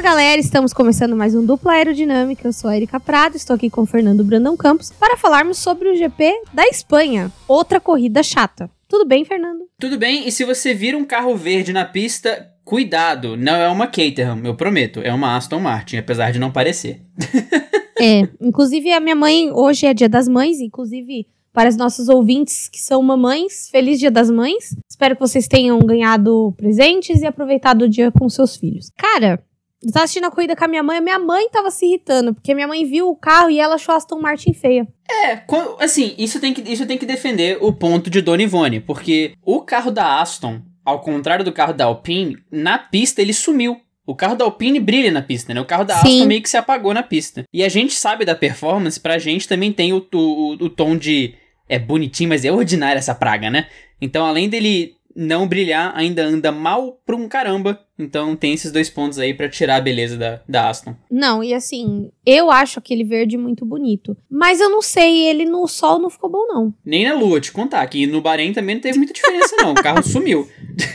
Fala galera, estamos começando mais um Dupla Aerodinâmica. Eu sou a Erika Prado, estou aqui com o Fernando Brandão Campos para falarmos sobre o GP da Espanha, outra corrida chata. Tudo bem, Fernando? Tudo bem, e se você vira um carro verde na pista, cuidado, não é uma Caterham, eu prometo, é uma Aston Martin, apesar de não parecer. é, inclusive a minha mãe, hoje é dia das mães, inclusive para os nossos ouvintes que são mamães, feliz dia das mães. Espero que vocês tenham ganhado presentes e aproveitado o dia com seus filhos. Cara, eu tava assistindo a corrida com a minha mãe, a minha mãe tava se irritando, porque minha mãe viu o carro e ela achou a Aston Martin feia. É, assim, isso tem que, isso tem que defender o ponto de Dona Ivone, porque o carro da Aston, ao contrário do carro da Alpine, na pista ele sumiu. O carro da Alpine brilha na pista, né? O carro da Sim. Aston meio que se apagou na pista. E a gente sabe da performance, pra gente também tem o, o, o tom de. É bonitinho, mas é ordinário essa praga, né? Então, além dele não brilhar, ainda anda mal pra um caramba. Então tem esses dois pontos aí para tirar a beleza da, da Aston. Não, e assim, eu acho aquele verde muito bonito. Mas eu não sei, ele no sol não ficou bom, não. Nem na lua, te contar, que no Bahrein também não teve muita diferença, não. O carro sumiu.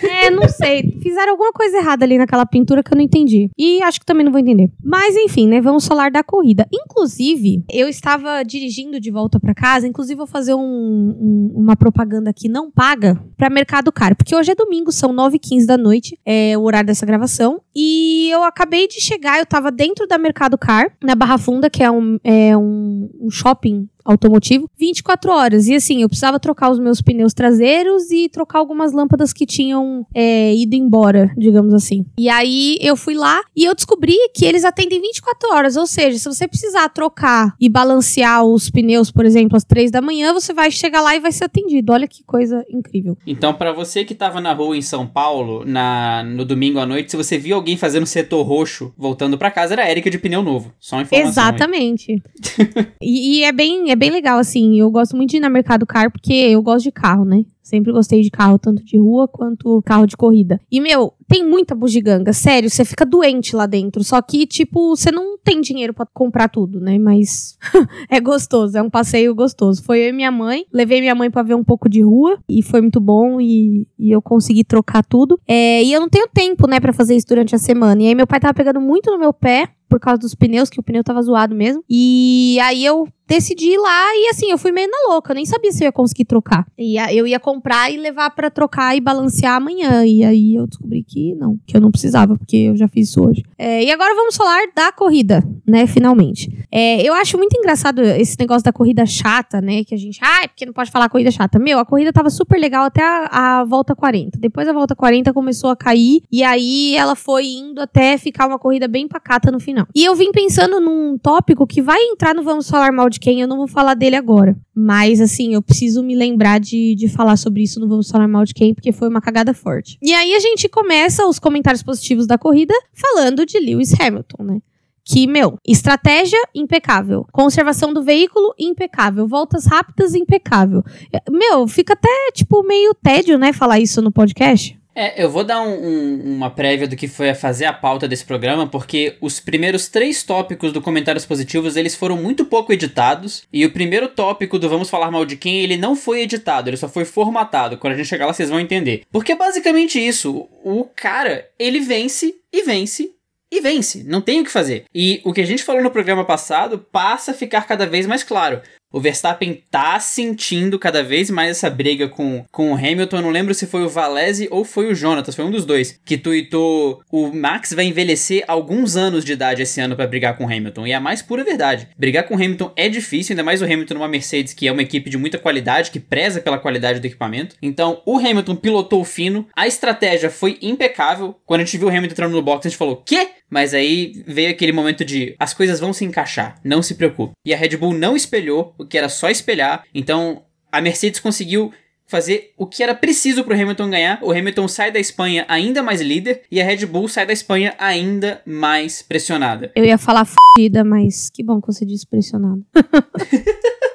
É, não sei. Fizeram alguma coisa errada ali naquela pintura que eu não entendi. E acho que também não vou entender. Mas enfim, né? Vamos falar da corrida. Inclusive, eu estava dirigindo de volta para casa. Inclusive, vou fazer um, um, uma propaganda aqui não paga para Mercado Caro. Porque hoje é domingo, são 9h15 da noite. É o horário dessa gravação. E eu acabei de chegar, eu tava dentro da Mercado Car, na Barra Funda, que é um, é um, um shopping automotivo, 24 horas. E assim, eu precisava trocar os meus pneus traseiros e trocar algumas lâmpadas que tinham é, ido embora, digamos assim. E aí eu fui lá e eu descobri que eles atendem 24 horas. Ou seja, se você precisar trocar e balancear os pneus, por exemplo, às 3 da manhã, você vai chegar lá e vai ser atendido. Olha que coisa incrível. Então, para você que tava na rua em São Paulo, na, no domingo à noite, se você viu alguém fazendo setor roxo voltando para casa, era a Erika de pneu novo. Só uma informação. Exatamente. e, e é bem é bem legal, assim. Eu gosto muito de ir na Mercado Car, porque eu gosto de carro, né? Sempre gostei de carro, tanto de rua quanto carro de corrida. E, meu, tem muita bugiganga, sério, você fica doente lá dentro. Só que, tipo, você não tem dinheiro para comprar tudo, né? Mas é gostoso, é um passeio gostoso. Foi eu e minha mãe, levei minha mãe para ver um pouco de rua e foi muito bom e, e eu consegui trocar tudo. É, e eu não tenho tempo, né, para fazer isso durante a semana. E aí meu pai tava pegando muito no meu pé por causa dos pneus, que o pneu tava zoado mesmo. E aí eu decidi ir lá e assim, eu fui meio na louca, eu nem sabia se eu ia conseguir trocar. E eu ia comprar e levar para trocar e balancear amanhã. E aí eu descobri que não, que eu não precisava, porque eu já fiz isso hoje. É, e agora vamos falar da corrida, né, finalmente. É, eu acho muito engraçado esse negócio da corrida chata, né, que a gente, ai, ah, porque não pode falar corrida chata. Meu, a corrida tava super legal até a, a volta 40. Depois a volta 40 começou a cair e aí ela foi indo até ficar uma corrida bem pacata no final. E eu vim pensando num tópico que vai entrar no Vamos Falar Mal de Quem, eu não vou falar dele agora. Mas, assim, eu preciso me lembrar de, de falar sobre isso no Vamos Falar Mal de Quem, porque foi uma cagada forte. E aí a gente começa os comentários positivos da corrida falando de Lewis Hamilton, né? que, meu, estratégia impecável, conservação do veículo impecável, voltas rápidas impecável. Meu, fica até, tipo, meio tédio, né, falar isso no podcast. É, eu vou dar um, um, uma prévia do que foi a fazer a pauta desse programa, porque os primeiros três tópicos do Comentários Positivos, eles foram muito pouco editados, e o primeiro tópico do Vamos Falar Mal de Quem, ele não foi editado, ele só foi formatado. Quando a gente chegar lá, vocês vão entender. Porque é basicamente isso, o cara, ele vence e vence e vence, não tem o que fazer. E o que a gente falou no programa passado passa a ficar cada vez mais claro o Verstappen tá sentindo cada vez mais essa briga com, com o Hamilton. Eu não lembro se foi o Valese ou foi o Jonatas, foi um dos dois, que tuitou o Max vai envelhecer alguns anos de idade esse ano para brigar com o Hamilton. E é a mais pura verdade. Brigar com o Hamilton é difícil, ainda mais o Hamilton numa Mercedes, que é uma equipe de muita qualidade, que preza pela qualidade do equipamento. Então, o Hamilton pilotou fino, a estratégia foi impecável. Quando a gente viu o Hamilton entrando no box, a gente falou: "Quê?" Mas aí veio aquele momento de as coisas vão se encaixar, não se preocupe. E a Red Bull não espelhou o que era só espelhar. Então a Mercedes conseguiu fazer o que era preciso para o Hamilton ganhar. O Hamilton sai da Espanha ainda mais líder e a Red Bull sai da Espanha ainda mais pressionada. Eu ia falar fodida, mas que bom que você disse pressionada.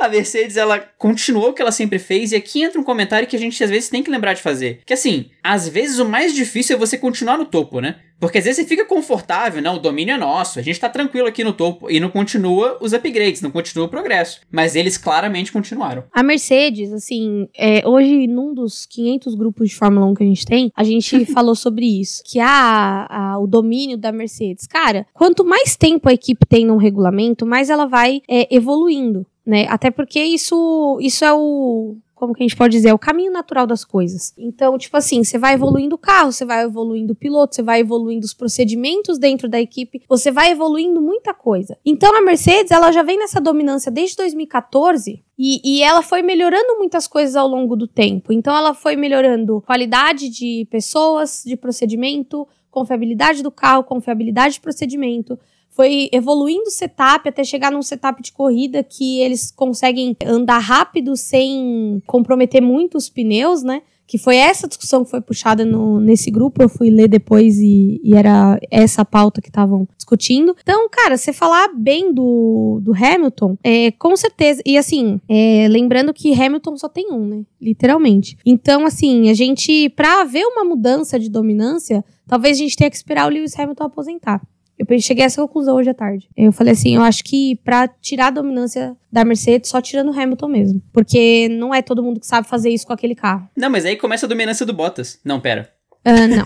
a Mercedes, ela continuou o que ela sempre fez, e aqui entra um comentário que a gente às vezes tem que lembrar de fazer. Que assim, às vezes o mais difícil é você continuar no topo, né? Porque às vezes você fica confortável, não, o domínio é nosso, a gente tá tranquilo aqui no topo e não continua os upgrades, não continua o progresso. Mas eles claramente continuaram. A Mercedes, assim, é, hoje num dos 500 grupos de Fórmula 1 que a gente tem, a gente falou sobre isso, que a, a, o domínio da Mercedes. Cara, quanto mais tempo a equipe tem num regulamento, mais ela vai é, evoluindo. Né? Até porque isso, isso é o, como que a gente pode dizer, é o caminho natural das coisas. Então, tipo assim, você vai evoluindo o carro, você vai evoluindo o piloto, você vai evoluindo os procedimentos dentro da equipe, você vai evoluindo muita coisa. Então, a Mercedes, ela já vem nessa dominância desde 2014 e, e, ela foi melhorando muitas coisas ao longo do tempo. Então, ela foi melhorando qualidade de pessoas, de procedimento, confiabilidade do carro, confiabilidade de procedimento foi evoluindo o setup até chegar num setup de corrida que eles conseguem andar rápido sem comprometer muito os pneus, né? Que foi essa discussão que foi puxada no, nesse grupo. Eu fui ler depois e, e era essa pauta que estavam discutindo. Então, cara, você falar bem do, do Hamilton, é, com certeza. E assim, é, lembrando que Hamilton só tem um, né? Literalmente. Então, assim, a gente, pra ver uma mudança de dominância, talvez a gente tenha que esperar o Lewis Hamilton aposentar. Eu cheguei a essa conclusão hoje à tarde. Eu falei assim, eu acho que para tirar a dominância da Mercedes, só tirando o Hamilton mesmo. Porque não é todo mundo que sabe fazer isso com aquele carro. Não, mas aí começa a dominância do Bottas. Não, pera. Uh, não.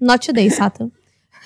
Not today, Satan.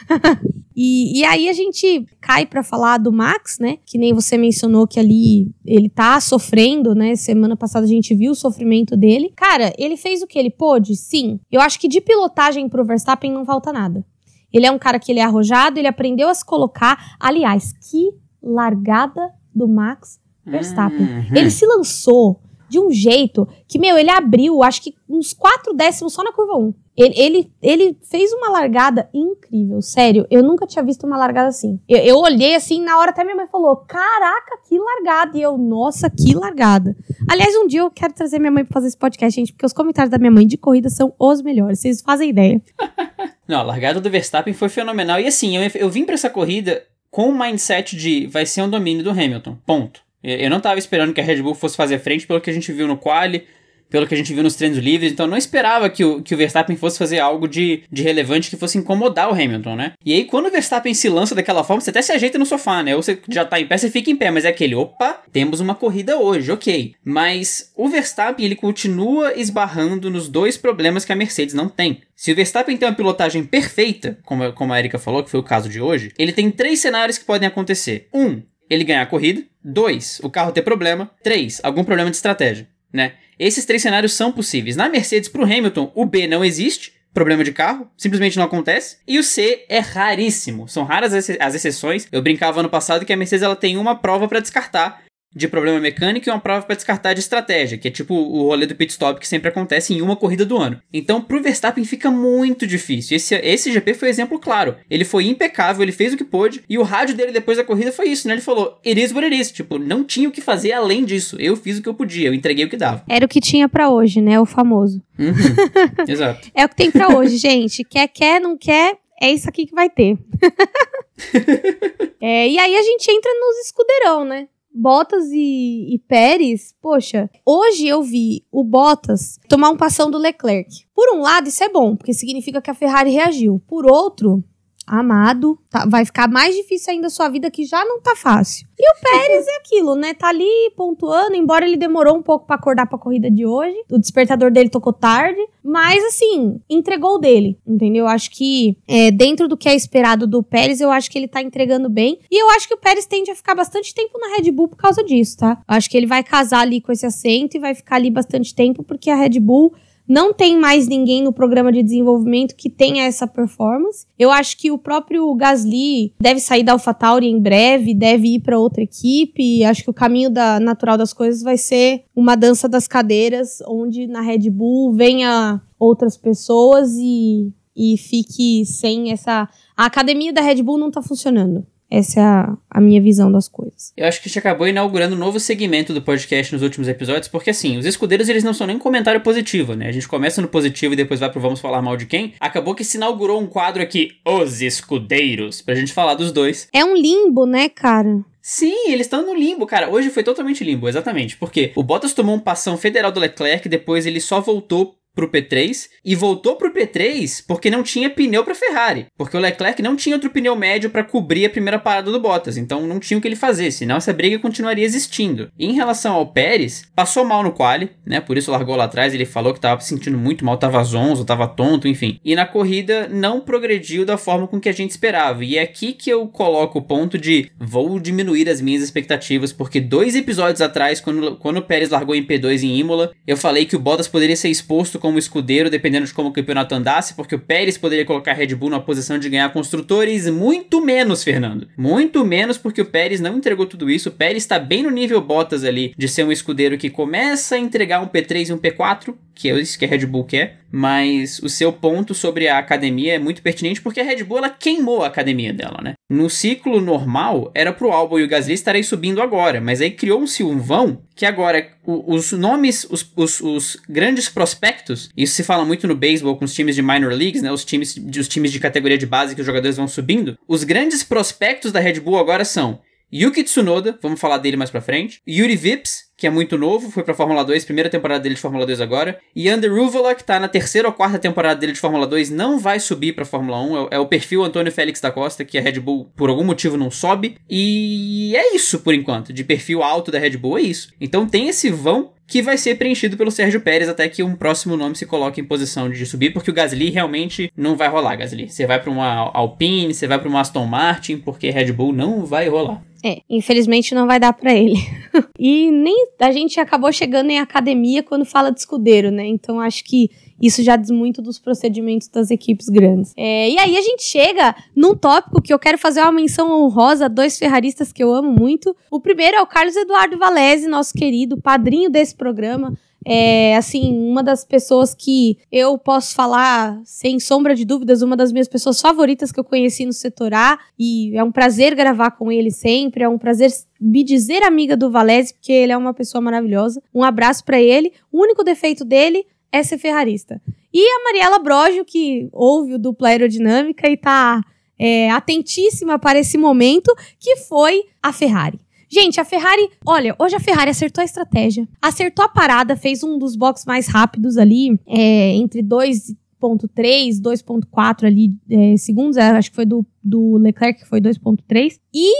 e, e aí a gente cai para falar do Max, né? Que nem você mencionou que ali ele tá sofrendo, né? Semana passada a gente viu o sofrimento dele. Cara, ele fez o que ele pôde? Sim. Eu acho que de pilotagem pro Verstappen não falta nada. Ele é um cara que ele é arrojado, ele aprendeu a se colocar. Aliás, que largada do Max Verstappen. Uhum. Ele se lançou de um jeito que, meu, ele abriu, acho que uns quatro décimos só na curva 1. Ele, ele, ele fez uma largada incrível, sério. Eu nunca tinha visto uma largada assim. Eu, eu, olhei assim, na hora até minha mãe falou: Caraca, que largada! E eu, nossa, que largada. Aliás, um dia eu quero trazer minha mãe pra fazer esse podcast, gente, porque os comentários da minha mãe de corrida são os melhores. Vocês fazem ideia. Não, a largada do Verstappen foi fenomenal. E assim, eu, eu vim para essa corrida com o mindset de vai ser um domínio do Hamilton. Ponto. Eu não tava esperando que a Red Bull fosse fazer frente pelo que a gente viu no quali, pelo que a gente viu nos treinos livres, então não esperava que o, que o Verstappen fosse fazer algo de, de relevante que fosse incomodar o Hamilton, né? E aí, quando o Verstappen se lança daquela forma, você até se ajeita no sofá, né? Ou você já tá em pé, você fica em pé, mas é aquele, opa, temos uma corrida hoje, ok. Mas o Verstappen, ele continua esbarrando nos dois problemas que a Mercedes não tem. Se o Verstappen tem uma pilotagem perfeita, como, como a Erika falou, que foi o caso de hoje, ele tem três cenários que podem acontecer. Um, ele ganhar a corrida. Dois, o carro ter problema. Três, algum problema de estratégia, né? Esses três cenários são possíveis. Na Mercedes, para o Hamilton, o B não existe, problema de carro, simplesmente não acontece. E o C é raríssimo, são raras as exceções. Eu brincava ano passado que a Mercedes ela tem uma prova para descartar de problema mecânico e uma prova para descartar de estratégia, que é tipo o rolê do pit stop que sempre acontece em uma corrida do ano. Então, pro Verstappen fica muito difícil. Esse, esse GP foi exemplo claro. Ele foi impecável, ele fez o que pôde, e o rádio dele depois da corrida foi isso, né? Ele falou: It is what it is. Tipo, não tinha o que fazer além disso. Eu fiz o que eu podia, eu entreguei o que dava. Era o que tinha para hoje, né? O famoso. Uhum. Exato. é o que tem para hoje, gente. Quer, quer, não quer, é isso aqui que vai ter. é, e aí a gente entra nos escudeirão, né? Bottas e, e Pérez, poxa, hoje eu vi o Bottas tomar um passão do Leclerc. Por um lado, isso é bom, porque significa que a Ferrari reagiu. Por outro, amado, tá, vai ficar mais difícil ainda a sua vida que já não tá fácil. E o Pérez é aquilo, né? Tá ali pontuando, embora ele demorou um pouco para acordar para a corrida de hoje. O despertador dele tocou tarde, mas assim, entregou dele, entendeu? Acho que é, dentro do que é esperado do Pérez, eu acho que ele tá entregando bem. E eu acho que o Pérez tende a ficar bastante tempo na Red Bull por causa disso, tá? Acho que ele vai casar ali com esse assento e vai ficar ali bastante tempo porque a Red Bull não tem mais ninguém no programa de desenvolvimento que tenha essa performance. Eu acho que o próprio Gasly deve sair da AlphaTauri em breve, deve ir para outra equipe. Acho que o caminho da, natural das coisas vai ser uma dança das cadeiras, onde na Red Bull venha outras pessoas e, e fique sem essa. A academia da Red Bull não tá funcionando. Essa é a, a, minha visão das coisas. Eu acho que a gente acabou inaugurando um novo segmento do podcast nos últimos episódios, porque assim, os escudeiros eles não são nem comentário positivo, né? A gente começa no positivo e depois vai pro vamos falar mal de quem. Acabou que se inaugurou um quadro aqui, Os Escudeiros, pra gente falar dos dois. É um limbo, né, cara? Sim, eles estão no limbo, cara. Hoje foi totalmente limbo, exatamente. Porque o Bottas tomou um passão federal do Leclerc, depois ele só voltou pro P3 e voltou pro P3 porque não tinha pneu para Ferrari, porque o Leclerc não tinha outro pneu médio para cobrir a primeira parada do Bottas, então não tinha o que ele fazer, senão essa briga continuaria existindo. E em relação ao Pérez, passou mal no quali, né? Por isso largou lá atrás, ele falou que tava se sentindo muito mal, tava zonzo, tava tonto, enfim. E na corrida não progrediu da forma com que a gente esperava. E é aqui que eu coloco o ponto de vou diminuir as minhas expectativas, porque dois episódios atrás, quando, quando o Pérez largou em P2 em Imola, eu falei que o Bottas poderia ser exposto como escudeiro, dependendo de como o campeonato andasse, porque o Pérez poderia colocar a Red Bull na posição de ganhar construtores, muito menos, Fernando. Muito menos porque o Pérez não entregou tudo isso. O Pérez está bem no nível Bottas ali, de ser um escudeiro que começa a entregar um P3 e um P4, que é isso que a Red Bull quer, mas o seu ponto sobre a academia é muito pertinente porque a Red Bull ela queimou a academia dela, né? No ciclo normal era pro Albon e o Gasly estarem subindo agora, mas aí criou-se um vão que agora os nomes, os, os, os, grandes prospectos, isso se fala muito no beisebol com os times de minor leagues, né? Os times, os times de categoria de base que os jogadores vão subindo. Os grandes prospectos da Red Bull agora são Yuki Tsunoda, vamos falar dele mais pra frente. Yuri Vips, que é muito novo, foi pra Fórmula 2, primeira temporada dele de Fórmula 2 agora. E Ander Ruvala, que tá na terceira ou quarta temporada dele de Fórmula 2, não vai subir pra Fórmula 1. É, é o perfil Antônio Félix da Costa, que a Red Bull, por algum motivo, não sobe. E é isso, por enquanto. De perfil alto da Red Bull, é isso. Então tem esse vão que vai ser preenchido pelo Sérgio Pérez até que um próximo nome se coloque em posição de subir, porque o Gasly realmente não vai rolar, Gasly. Você vai para uma Alpine, você vai para uma Aston Martin, porque Red Bull não vai rolar. É, infelizmente não vai dar para ele. e nem a gente acabou chegando em academia quando fala de escudeiro, né? Então acho que isso já diz muito dos procedimentos das equipes grandes. É, e aí a gente chega num tópico que eu quero fazer uma menção honrosa a dois ferraristas que eu amo muito. O primeiro é o Carlos Eduardo Valese, nosso querido padrinho desse programa. É, assim, uma das pessoas que eu posso falar, sem sombra de dúvidas, uma das minhas pessoas favoritas que eu conheci no setor A. E é um prazer gravar com ele sempre, é um prazer me dizer amiga do Valese, porque ele é uma pessoa maravilhosa. Um abraço para ele. O único defeito dele é ser ferrarista. E a Mariela Brojo, que ouve o dupla aerodinâmica e tá é, atentíssima para esse momento, que foi a Ferrari. Gente, a Ferrari, olha, hoje a Ferrari acertou a estratégia, acertou a parada, fez um dos boxes mais rápidos ali, é, entre 2.3, 2.4 ali é, segundos, é, acho que foi do, do Leclerc, que foi 2.3, e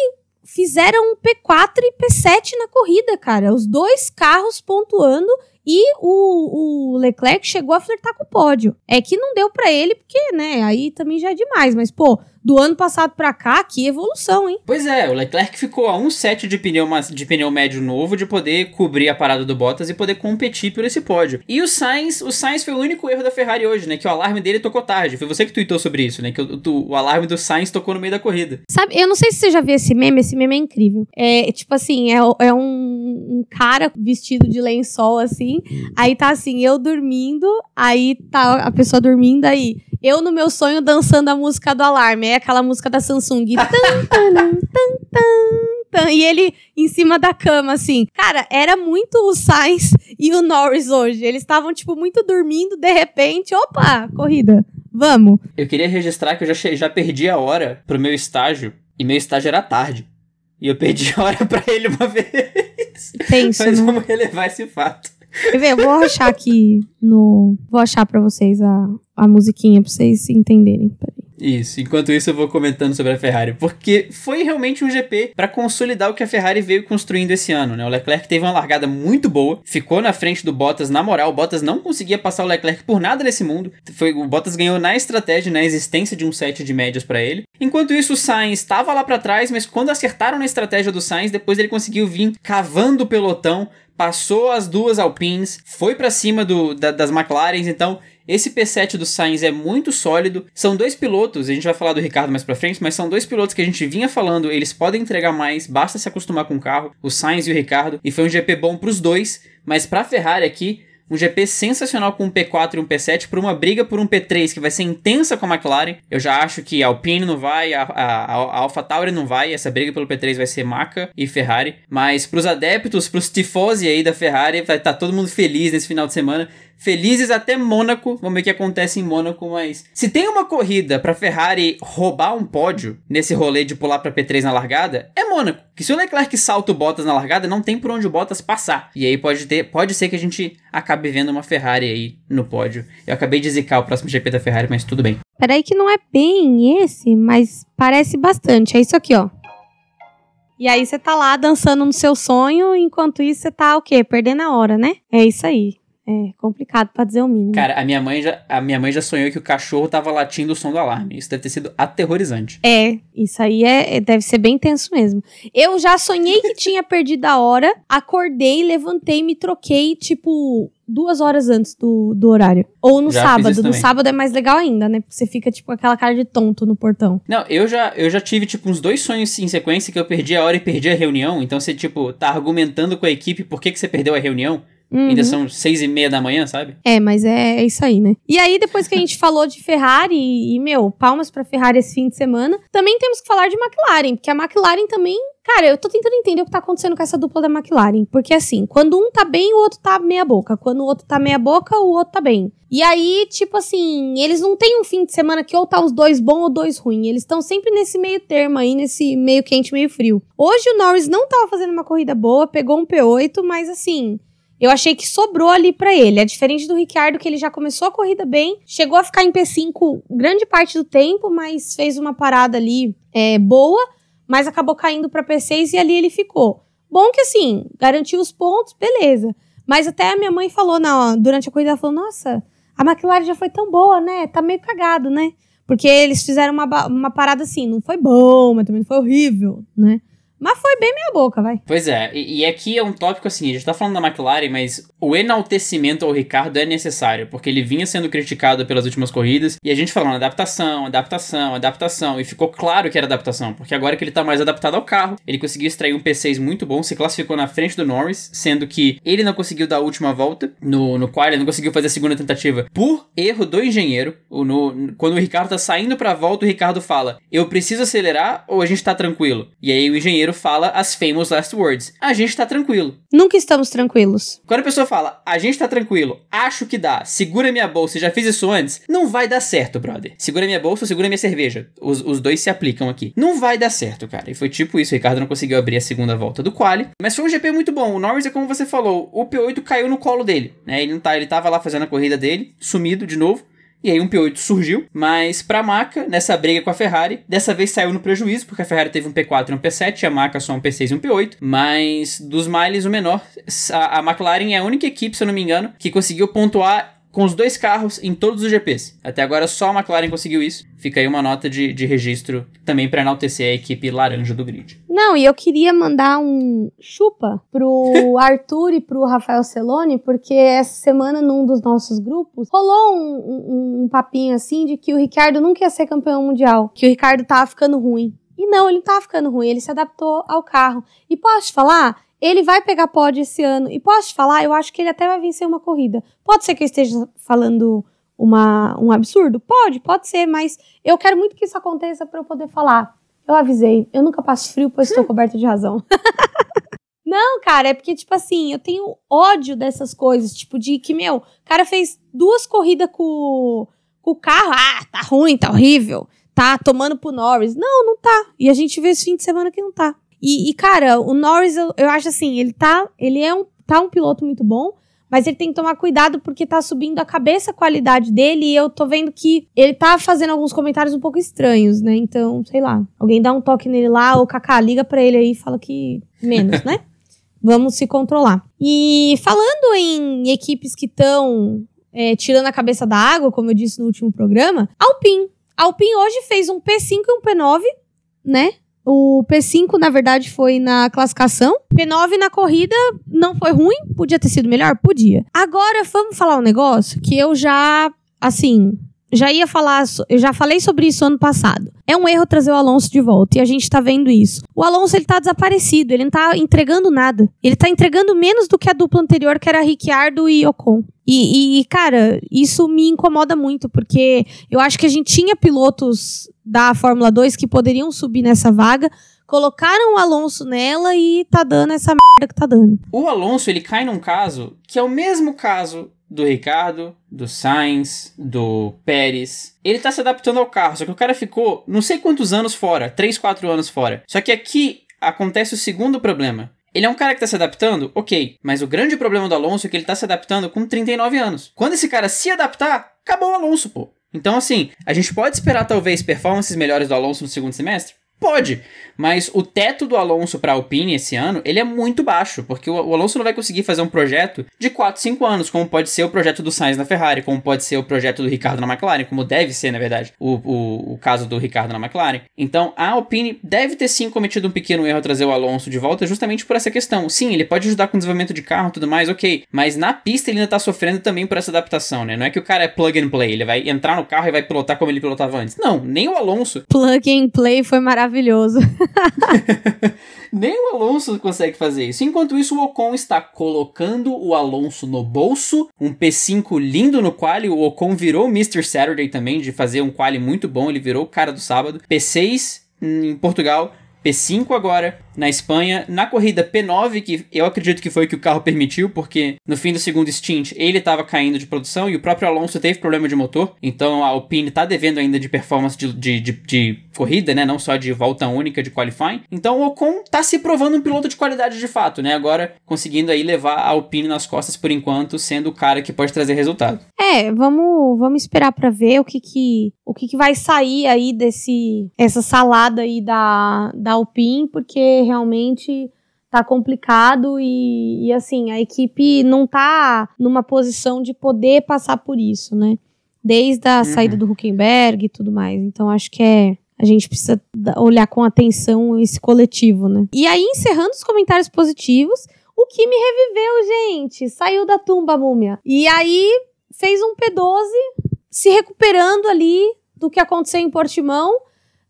fizeram P4 e P7 na corrida, cara. Os dois carros pontuando e o, o Leclerc chegou a flertar com o pódio. É que não deu para ele, porque, né, aí também já é demais. Mas, pô, do ano passado para cá, que evolução, hein? Pois é, o Leclerc ficou a um set de pneu, de pneu médio novo de poder cobrir a parada do Bottas e poder competir por esse pódio. E o Sainz, o Sainz foi o único erro da Ferrari hoje, né? Que o alarme dele tocou tarde. Foi você que tweetou sobre isso, né? Que o, o, o alarme do Sainz tocou no meio da corrida. Sabe, eu não sei se você já viu esse meme, esse meme é incrível. É tipo assim, é, é um, um cara vestido de lençol assim, aí tá assim, eu dormindo, aí tá a pessoa dormindo aí eu, no meu sonho, dançando a música do alarme. É aquela música da Samsung. e ele em cima da cama, assim. Cara, era muito o Sainz e o Norris hoje. Eles estavam, tipo, muito dormindo, de repente, opa, corrida. Vamos. Eu queria registrar que eu já, já perdi a hora pro meu estágio. E meu estágio era tarde. E eu perdi a hora pra ele uma vez. Penso, Mas né? vamos relevar esse fato. Quer ver? Eu vou achar aqui no. Vou achar pra vocês a, a musiquinha pra vocês entenderem. Peraí. Isso, enquanto isso eu vou comentando sobre a Ferrari, porque foi realmente um GP para consolidar o que a Ferrari veio construindo esse ano, né? O Leclerc teve uma largada muito boa, ficou na frente do Bottas na moral, o Bottas não conseguia passar o Leclerc por nada nesse mundo. Foi o Bottas ganhou na estratégia, na existência de um set de médias para ele. Enquanto isso o Sainz estava lá para trás, mas quando acertaram na estratégia do Sainz, depois ele conseguiu vir cavando o pelotão passou as duas Alpines, foi para cima do, da, das McLarens, então esse P7 do Sainz é muito sólido. São dois pilotos, a gente vai falar do Ricardo mais pra frente, mas são dois pilotos que a gente vinha falando, eles podem entregar mais, basta se acostumar com o carro, o Sainz e o Ricardo, e foi um GP bom pros dois, mas pra Ferrari aqui, um GP sensacional com um P4 e um P7 por uma briga por um P3 que vai ser intensa com a McLaren. Eu já acho que a Alpine não vai, a, a, a AlphaTauri não vai, essa briga pelo P3 vai ser Maca e Ferrari. Mas pros adeptos, pros tifosi aí da Ferrari, vai estar tá todo mundo feliz nesse final de semana. Felizes até Mônaco. Vamos ver o que acontece em Mônaco, mas se tem uma corrida para Ferrari roubar um pódio nesse rolê de pular para P3 na largada, é Mônaco. Que se o Leclerc salta o Bottas na largada, não tem por onde o Bottas passar. E aí pode ter, pode ser que a gente acabe vendo uma Ferrari aí no pódio. Eu acabei de zicar o próximo GP da Ferrari, mas tudo bem. Peraí que não é bem esse, mas parece bastante. É isso aqui, ó. E aí você tá lá dançando no seu sonho, enquanto isso você tá o quê? Perdendo a hora, né? É isso aí. É complicado pra dizer o mínimo. Cara, a minha mãe já, a minha mãe já sonhou que o cachorro tava latindo o som do alarme. Isso deve ter sido aterrorizante. É, isso aí é, é deve ser bem tenso mesmo. Eu já sonhei que tinha perdido a hora, acordei, levantei, me troquei, tipo, duas horas antes do, do horário. Ou no Já sábado. No sábado é mais legal ainda, né? Porque você fica, tipo, com aquela cara de tonto no portão. Não, eu já, eu já tive, tipo, uns dois sonhos em sequência que eu perdi a hora e perdi a reunião. Então você, tipo, tá argumentando com a equipe por que, que você perdeu a reunião. Uhum. Ainda são seis e meia da manhã, sabe? É, mas é, é isso aí, né? E aí, depois que a gente falou de Ferrari, e, meu, palmas pra Ferrari esse fim de semana, também temos que falar de McLaren, porque a McLaren também. Cara, eu tô tentando entender o que tá acontecendo com essa dupla da McLaren. Porque assim, quando um tá bem, o outro tá meia boca. Quando o outro tá meia boca, o outro tá bem. E aí, tipo assim, eles não têm um fim de semana que ou tá os dois bom ou dois ruim. Eles estão sempre nesse meio termo aí, nesse meio quente, meio frio. Hoje o Norris não tava fazendo uma corrida boa, pegou um P8, mas assim, eu achei que sobrou ali pra ele. É diferente do Ricciardo, que ele já começou a corrida bem, chegou a ficar em P5 grande parte do tempo, mas fez uma parada ali é, boa, mas acabou caindo pra P6 e ali ele ficou. Bom que assim, garantiu os pontos, beleza. Mas até a minha mãe falou na, durante a corrida, ela falou, nossa, a McLaren já foi tão boa, né? Tá meio cagado, né? Porque eles fizeram uma, uma parada assim, não foi bom, mas também não foi horrível, né? Mas foi bem meia boca, vai. Pois é, e, e aqui é um tópico assim, a gente tá falando da McLaren, mas o enaltecimento ao Ricardo é necessário, porque ele vinha sendo criticado pelas últimas corridas, e a gente falando adaptação, adaptação, adaptação, e ficou claro que era adaptação, porque agora que ele tá mais adaptado ao carro, ele conseguiu extrair um P6 muito bom, se classificou na frente do Norris, sendo que ele não conseguiu dar a última volta, no, no qual ele não conseguiu fazer a segunda tentativa por erro do engenheiro. O, no, quando o Ricardo tá saindo pra volta, o Ricardo fala: Eu preciso acelerar ou a gente tá tranquilo? E aí o engenheiro fala as famous last words: A gente tá tranquilo. Nunca estamos tranquilos. Quando a pessoa fala, a gente tá tranquilo, acho que dá, segura minha bolsa, já fiz isso antes, não vai dar certo, brother. Segura minha bolsa ou segura minha cerveja. Os, os dois se aplicam aqui. Não vai dar certo, cara. E foi tipo isso, o Ricardo não conseguiu abrir a segunda volta do quali. Mas foi um GP muito bom. O Norris é como você falou, o P8 caiu no colo dele, né? Ele não tá, ele tava lá fazendo a corrida dele, sumido de novo. E aí um P8 surgiu, mas pra Maca, nessa briga com a Ferrari, dessa vez saiu no prejuízo, porque a Ferrari teve um P4 e um P7, a Maca só um P6 e um P8, mas dos miles o menor. A, a McLaren é a única equipe, se eu não me engano, que conseguiu pontuar com os dois carros em todos os GPs. Até agora só a McLaren conseguiu isso. Fica aí uma nota de, de registro também pra enaltecer a equipe laranja do grid. Não, e eu queria mandar um chupa pro Arthur e pro Rafael Celone, porque essa semana, num dos nossos grupos, rolou um, um- um papinho assim de que o Ricardo nunca ia ser campeão mundial, que o Ricardo tava ficando ruim. E não, ele não tava ficando ruim, ele se adaptou ao carro. E posso te falar? Ele vai pegar pódio esse ano. E posso te falar? Eu acho que ele até vai vencer uma corrida. Pode ser que eu esteja falando uma, um absurdo? Pode, pode ser, mas eu quero muito que isso aconteça pra eu poder falar. Eu avisei, eu nunca passo frio, pois estou coberta de razão. Não, cara, é porque, tipo assim, eu tenho ódio dessas coisas, tipo, de que, meu, o cara fez duas corridas com, com o carro, ah, tá ruim, tá horrível, tá tomando pro Norris. Não, não tá. E a gente vê esse fim de semana que não tá. E, e, cara, o Norris, eu, eu acho assim, ele tá, ele é um, tá um piloto muito bom, mas ele tem que tomar cuidado porque tá subindo a cabeça a qualidade dele e eu tô vendo que ele tá fazendo alguns comentários um pouco estranhos, né? Então, sei lá, alguém dá um toque nele lá, ou Kaká, liga pra ele aí e fala que menos, né? Vamos se controlar. E falando em equipes que estão tirando a cabeça da água, como eu disse no último programa, Alpine. Alpine hoje fez um P5 e um P9, né? O P5, na verdade, foi na classificação. P9 na corrida não foi ruim. Podia ter sido melhor? Podia. Agora, vamos falar um negócio que eu já, assim, já ia falar, eu já falei sobre isso ano passado. É um erro trazer o Alonso de volta e a gente tá vendo isso. O Alonso ele tá desaparecido, ele não tá entregando nada. Ele tá entregando menos do que a dupla anterior, que era Ricciardo e Ocon. E, e, cara, isso me incomoda muito, porque eu acho que a gente tinha pilotos da Fórmula 2 que poderiam subir nessa vaga, colocaram o Alonso nela e tá dando essa merda que tá dando. O Alonso, ele cai num caso que é o mesmo caso do Ricardo, do Sainz, do Pérez. Ele tá se adaptando ao carro, só que o cara ficou não sei quantos anos fora, 3, 4 anos fora. Só que aqui acontece o segundo problema. Ele é um cara que tá se adaptando? Ok. Mas o grande problema do Alonso é que ele tá se adaptando com 39 anos. Quando esse cara se adaptar, acabou o Alonso, pô. Então, assim, a gente pode esperar talvez performances melhores do Alonso no segundo semestre? Pode, mas o teto do Alonso para a Alpine esse ano, ele é muito baixo, porque o, Alonso não vai conseguir fazer um projeto de 4, 5 anos, como pode ser o projeto do Sainz na Ferrari, como pode ser o projeto do Ricardo na McLaren, como deve ser, na verdade, o, o, o caso do Ricardo na McLaren. Então, a Alpine deve ter sim cometido um pequeno erro ao trazer o Alonso de volta, justamente por essa questão. Sim, ele pode ajudar com o desenvolvimento de carro e tudo mais, ok, mas na pista ele ainda tá sofrendo também por essa adaptação, né? Não é que o cara é plug and play, ele vai entrar no carro e vai pilotar como ele pilotava antes. Não, nem o Alonso. Plug and play foi maravilhoso. Nem o Alonso consegue fazer isso. Enquanto isso, o Ocon está colocando o Alonso no bolso. Um P5 lindo no quali. O Ocon virou Mr. Saturday também, de fazer um quali muito bom. Ele virou o cara do sábado. P6 em Portugal. P5 agora na Espanha, na corrida P9, que eu acredito que foi o que o carro permitiu, porque no fim do segundo stint ele estava caindo de produção e o próprio Alonso teve problema de motor, então a Alpine está devendo ainda de performance de, de, de, de, corrida, né? Não só de volta única de qualifying. Então o Ocon está se provando um piloto de qualidade de fato, né? Agora conseguindo aí levar a Alpine nas costas por enquanto, sendo o cara que pode trazer resultado. É, vamos, vamos esperar para ver o que que, o que que vai sair aí desse essa salada aí da, da Alpine, porque realmente tá complicado e, e, assim, a equipe não tá numa posição de poder passar por isso, né? Desde a uhum. saída do Huckenberg e tudo mais. Então acho que é. A gente precisa olhar com atenção esse coletivo, né? E aí, encerrando os comentários positivos, o que me reviveu, gente. Saiu da tumba, múmia. E aí fez um P12 se recuperando ali do que aconteceu em Portimão.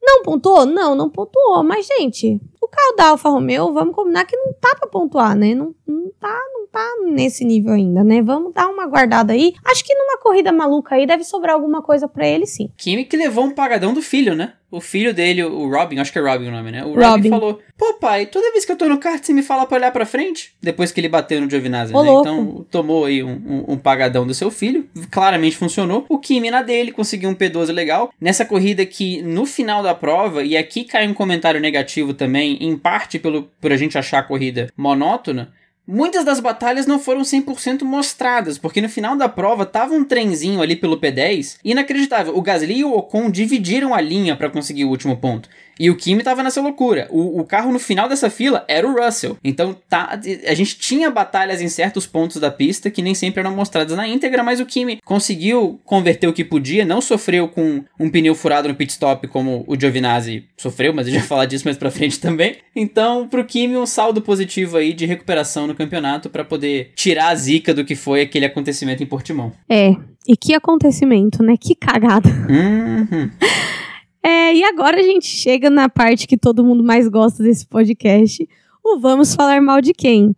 Não pontuou? Não, não pontuou. Mas, gente, o carro da Alfa Romeo, vamos combinar que não tá pra pontuar, né? Não, não, tá, não tá nesse nível ainda, né? Vamos dar uma guardada aí. Acho que numa corrida maluca aí deve sobrar alguma coisa para ele, sim. Kimi que levou um pagadão do filho, né? O filho dele, o Robin, acho que é Robin o nome, né? O Robin, Robin falou: Pô, pai, toda vez que eu tô no kart, você me fala pra olhar pra frente? Depois que ele bateu no Giovinazzi, né? Louco. Então tomou aí um, um, um, pagadão do seu filho. Claramente funcionou. O Kimi na dele conseguiu um P12 legal. Nessa corrida que no final da prova, e aqui cai um comentário negativo também, em parte pelo, por a gente achar a corrida monótona. Muitas das batalhas não foram 100% mostradas, porque no final da prova tava um trenzinho ali pelo P10, inacreditável. O Gasly e o Ocon dividiram a linha para conseguir o último ponto. E o Kimi tava nessa loucura. O, o, carro no final dessa fila era o Russell. Então tá, a gente tinha batalhas em certos pontos da pista que nem sempre eram mostradas na íntegra, mas o Kimi conseguiu converter o que podia, não sofreu com um pneu furado no pit stop como o Giovinazzi sofreu, mas eu já falar disso mais pra frente também. Então, pro Kimi, um saldo positivo aí de recuperação no campeonato para poder tirar a zica do que foi aquele acontecimento em Portimão. É, e que acontecimento, né? Que cagada. Uhum. É, e agora a gente chega na parte que todo mundo mais gosta desse podcast, o Vamos Falar Mal de Quem.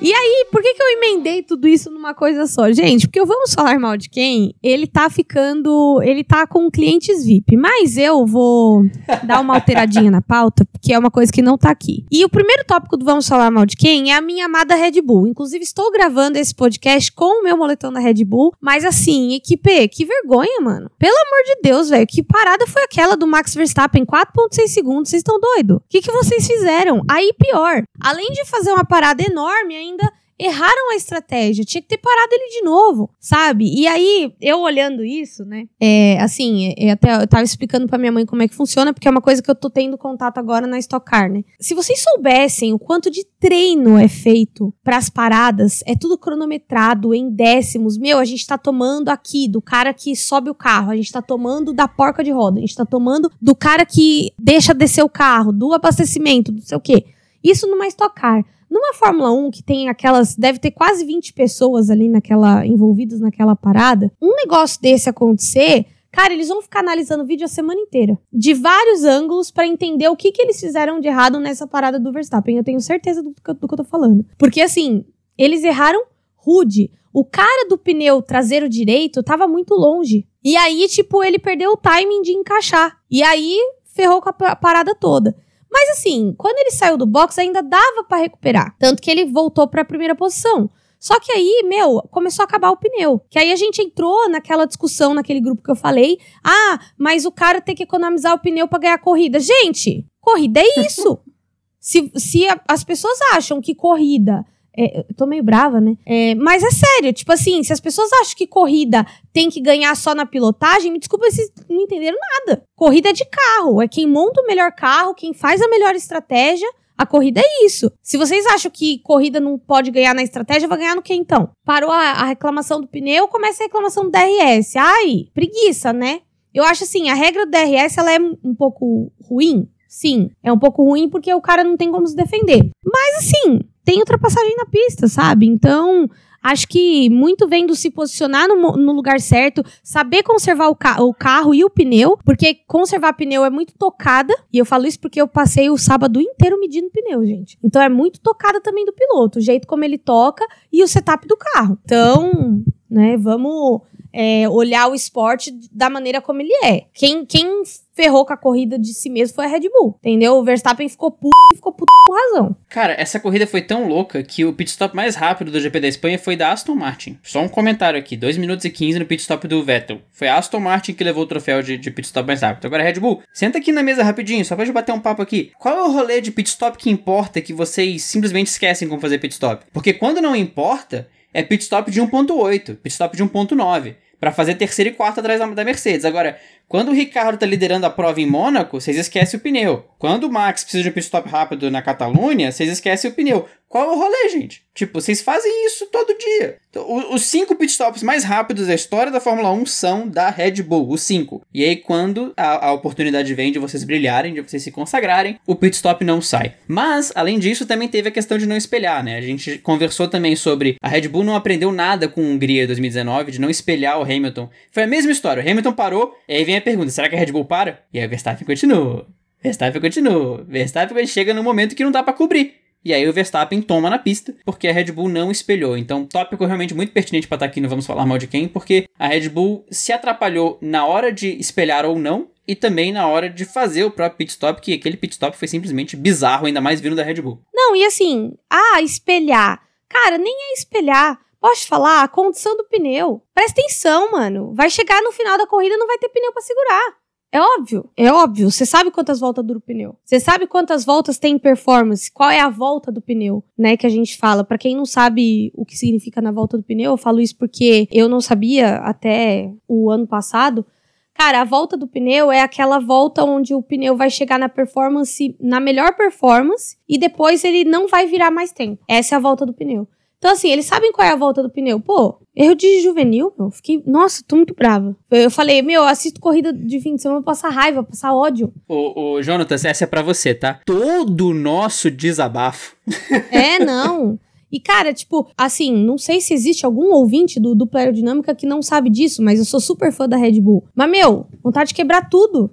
E aí, por que, que eu emendei tudo isso numa coisa só? Gente, porque o Vamos Falar Mal de Quem, ele tá ficando. Ele tá com clientes VIP. Mas eu vou dar uma alteradinha na pauta, porque é uma coisa que não tá aqui. E o primeiro tópico do Vamos Falar Mal de Quem é a minha amada Red Bull. Inclusive, estou gravando esse podcast com o meu moletom da Red Bull. Mas assim, equipe, que vergonha, mano. Pelo amor de Deus, velho. Que parada foi aquela do Max Verstappen? 4,6 segundos. Vocês estão doidos? O que, que vocês fizeram? Aí, pior. Além de fazer uma parada enorme, ainda ainda erraram a estratégia. Tinha que ter parado ele de novo, sabe? E aí, eu olhando isso, né? É, assim, é, é até eu tava explicando pra minha mãe como é que funciona, porque é uma coisa que eu tô tendo contato agora na Stock Car, né? Se vocês soubessem o quanto de treino é feito para as paradas, é tudo cronometrado em décimos. Meu, a gente tá tomando aqui do cara que sobe o carro, a gente tá tomando da porca de roda, a gente tá tomando do cara que deixa descer o carro, do abastecimento, do sei o quê. Isso numa Stock Car. Numa Fórmula 1 que tem aquelas, deve ter quase 20 pessoas ali naquela envolvidas naquela parada, um negócio desse acontecer, cara, eles vão ficar analisando o vídeo a semana inteira, de vários ângulos para entender o que que eles fizeram de errado nessa parada do Verstappen. Eu tenho certeza do que, do que eu tô falando. Porque assim, eles erraram rude, o cara do pneu traseiro direito tava muito longe. E aí, tipo, ele perdeu o timing de encaixar. E aí, ferrou com a parada toda. Mas assim, quando ele saiu do box, ainda dava para recuperar. Tanto que ele voltou para a primeira posição. Só que aí, meu, começou a acabar o pneu. Que aí a gente entrou naquela discussão, naquele grupo que eu falei. Ah, mas o cara tem que economizar o pneu para ganhar a corrida. Gente, corrida é isso. se se a, as pessoas acham que corrida é, eu tô meio brava, né? É, mas é sério, tipo assim, se as pessoas acham que corrida tem que ganhar só na pilotagem, me desculpa, vocês não entenderam nada. Corrida é de carro, é quem monta o melhor carro, quem faz a melhor estratégia. A corrida é isso. Se vocês acham que corrida não pode ganhar na estratégia, vai ganhar no que então? Parou a, a reclamação do pneu, começa a reclamação do DRS. Ai, preguiça, né? Eu acho assim, a regra do DRS ela é um pouco ruim. Sim, é um pouco ruim porque o cara não tem como se defender. Mas assim, tem ultrapassagem na pista, sabe? Então, acho que muito vem do se posicionar no, no lugar certo, saber conservar o, ca o, carro e o pneu, porque conservar pneu é muito tocada, e eu falo isso porque eu passei o sábado inteiro medindo pneu, gente. Então é muito tocada também do piloto, o jeito como ele toca e o setup do carro. Então, né, vamos é, olhar o esporte da maneira como ele é. Quem, quem ferrou com a corrida de si mesmo foi a Red Bull, entendeu? O Verstappen ficou puto e ficou puto com razão. Cara, essa corrida foi tão louca que o pit stop mais rápido do GP da Espanha foi da Aston Martin. Só um comentário aqui, 2 minutos e 15 no pit stop do Vettel. Foi a Aston Martin que levou o troféu de, de pit stop mais rápido. Agora, Red Bull, senta aqui na mesa rapidinho, só pra gente bater um papo aqui. Qual é o rolê de pit stop que importa que vocês simplesmente esquecem como fazer pit stop? Porque quando não importa, é pit stop de 1.8, pit stop de 1.9 para fazer terceiro e quarto atrás da, Mercedes. Agora, quando o Ricardo tá liderando a prova em Mônaco, vocês esquecem o pneu. Quando o Max precisa de um pit stop rápido na Catalunha, vocês esquecem o pneu. Qual é o rolê, gente? Tipo, vocês fazem isso todo dia. Então, os cinco pitstops mais rápidos da história da Fórmula 1 são da Red Bull, os cinco. E aí, quando a, a oportunidade vem de vocês brilharem, de vocês se consagrarem, o pitstop não sai. Mas, além disso, também teve a questão de não espelhar, né? A gente conversou também sobre a Red Bull não aprendeu nada com a Hungria 2019, de não espelhar o Hamilton. Foi a mesma história. O Hamilton parou, e aí vem a pergunta: será que a Red Bull para? E aí o Verstappen continua. Verstappen continua. Verstappen chega no momento que não dá para cobrir. E aí o Verstappen toma na pista, porque a Red Bull não espelhou. Então, tópico realmente muito pertinente para estar tá aqui no Vamos Falar Mal de Quem, porque a Red Bull se atrapalhou na hora de espelhar ou não, e também na hora de fazer o próprio pit stop, que aquele pit stop foi simplesmente bizarro, ainda mais vindo da Red Bull. Não, e assim, ah, espelhar. Cara, nem é espelhar. Posso falar? A condição do pneu. Presta atenção, mano. Vai chegar no final da corrida não vai ter pneu para segurar. É óbvio, é óbvio. Você sabe quantas voltas dura o pneu. Você sabe quantas voltas tem performance. Qual é a volta do pneu, né? Que a gente fala. Para quem não sabe o que significa na volta do pneu, eu falo isso porque eu não sabia até o ano passado. Cara, a volta do pneu é aquela volta onde o pneu vai chegar na performance, na melhor performance, e depois ele não vai virar mais tempo. Essa é a volta do pneu. Então, assim, eles sabem qual é a volta do pneu. Pô, erro de juvenil, meu. Fiquei, nossa, tô muito brava. Eu falei, meu, assisto corrida de fim de semana, passar raiva, passar ódio. Ô, ô, Jonatas, essa é pra você, tá? Todo o nosso desabafo. É, não. E, cara, tipo, assim, não sei se existe algum ouvinte do Dupla Aerodinâmica que não sabe disso, mas eu sou super fã da Red Bull. Mas, meu, vontade de quebrar tudo.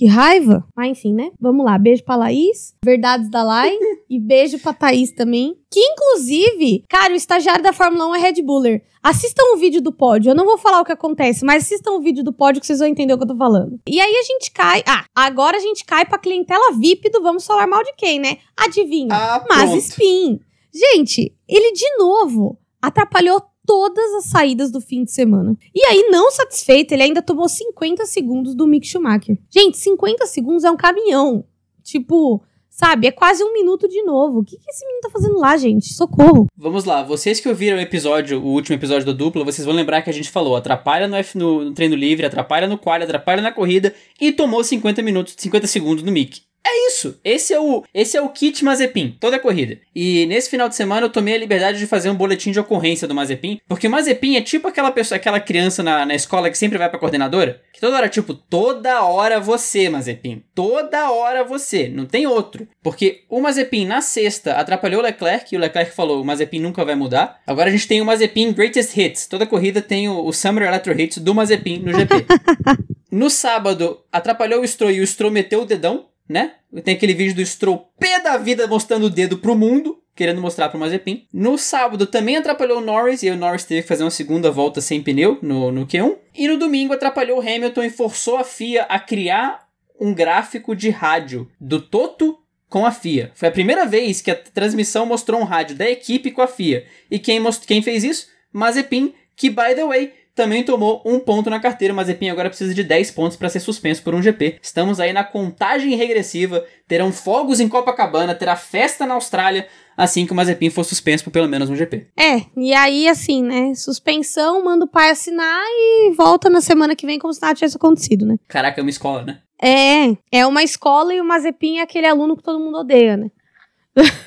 Que raiva. Mas enfim, né? Vamos lá. Beijo pra Laís. Verdades da Lai. e beijo pra Thaís também. Que inclusive, cara, o estagiário da Fórmula 1 é Red Buller. Assistam o vídeo do pódio. Eu não vou falar o que acontece, mas assistam o vídeo do pódio que vocês vão entender o que eu tô falando. E aí a gente cai. Ah, agora a gente cai pra clientela VIP do Vamos Falar Mal de quem, né? Adivinha? Ah, Mas Spin. Gente, ele de novo atrapalhou todas as saídas do fim de semana. E aí, não satisfeito, ele ainda tomou 50 segundos do Mick Schumacher. Gente, 50 segundos é um caminhão. Tipo, sabe? É quase um minuto de novo. O que, que esse menino tá fazendo lá, gente? Socorro. Vamos lá, vocês que ouviram o episódio, o último episódio do duplo, vocês vão lembrar que a gente falou: atrapalha no, F, no, no treino livre, atrapalha no quali, atrapalha na corrida e tomou 50 minutos, 50 segundos no Mick. É isso. Esse é o esse é o kit Mazepin, toda a corrida. E nesse final de semana eu tomei a liberdade de fazer um boletim de ocorrência do Mazepin, porque o Mazepin é tipo aquela pessoa, aquela criança na, na escola que sempre vai pra coordenadora, que toda hora tipo, toda hora você, Mazepin. Toda hora você, não tem outro. Porque o Mazepin na sexta atrapalhou o Leclerc e o Leclerc falou: "O Mazepin nunca vai mudar". Agora a gente tem o Mazepin Greatest Hits. Toda corrida tem o, o Summer Electro Hits do Mazepin no GP. no sábado atrapalhou o Stroll e o Stroll meteu o dedão né? Tem aquele vídeo do Stroll pé da vida mostrando o dedo pro mundo, querendo mostrar pro Mazepin. No sábado também atrapalhou o Norris, e o Norris teve que fazer uma segunda volta sem pneu no, no Q1. E no domingo atrapalhou o Hamilton e forçou a FIA a criar um gráfico de rádio do Toto com a FIA. Foi a primeira vez que a transmissão mostrou um rádio da equipe com a FIA. E quem, most... quem fez isso? Mazepin, que, by the way, também tomou um ponto na carteira. Mazepin agora precisa de 10 pontos para ser suspenso por um GP. Estamos aí na contagem regressiva. Terão fogos em Copacabana, terá festa na Austrália, assim que o Mazepin for suspenso por pelo menos um GP. É, e aí assim, né? Suspensão, manda o pai assinar e volta na semana que vem como se nada tivesse acontecido, né? Caraca, é uma escola, né? É, é uma escola e o Mazepin é aquele aluno que todo mundo odeia, né?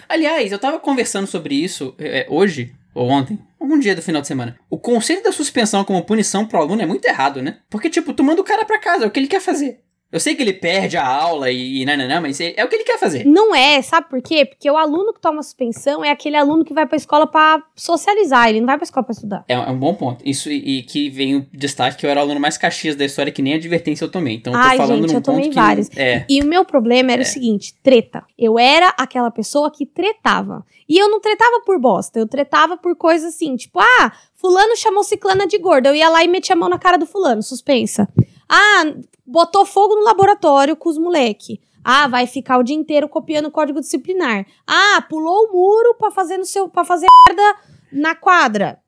Aliás, eu tava conversando sobre isso é, hoje, ou ontem, algum dia do final de semana. O conceito da suspensão como punição pro aluno é muito errado, né? Porque, tipo, tu manda o cara pra casa, é o que ele quer fazer. Eu sei que ele perde a aula e, e nananã, mas é, é o que ele quer fazer. Não é, sabe por quê? Porque o aluno que toma suspensão é aquele aluno que vai pra escola pra socializar, ele não vai pra escola pra estudar. É, é um bom ponto. Isso e, e que vem o destaque que eu era o aluno mais caxias da história, que nem advertência eu tomei. Então eu tô Ai, falando gente, num eu tomei ponto várias. que... É. E o meu problema era É. o seguinte: treta. Eu era aquela pessoa que tretava. E eu não tretava por bosta, eu tretava por coisas assim, tipo, ah, fulano chamou ciclana de gorda. Eu ia lá e metia a mão na cara do fulano, suspensa. Ah, botou fogo no laboratório com os moleque. Ah, vai ficar o dia inteiro copiando o código disciplinar. Ah, pulou o muro pra fazer no seu para fazer merda na quadra.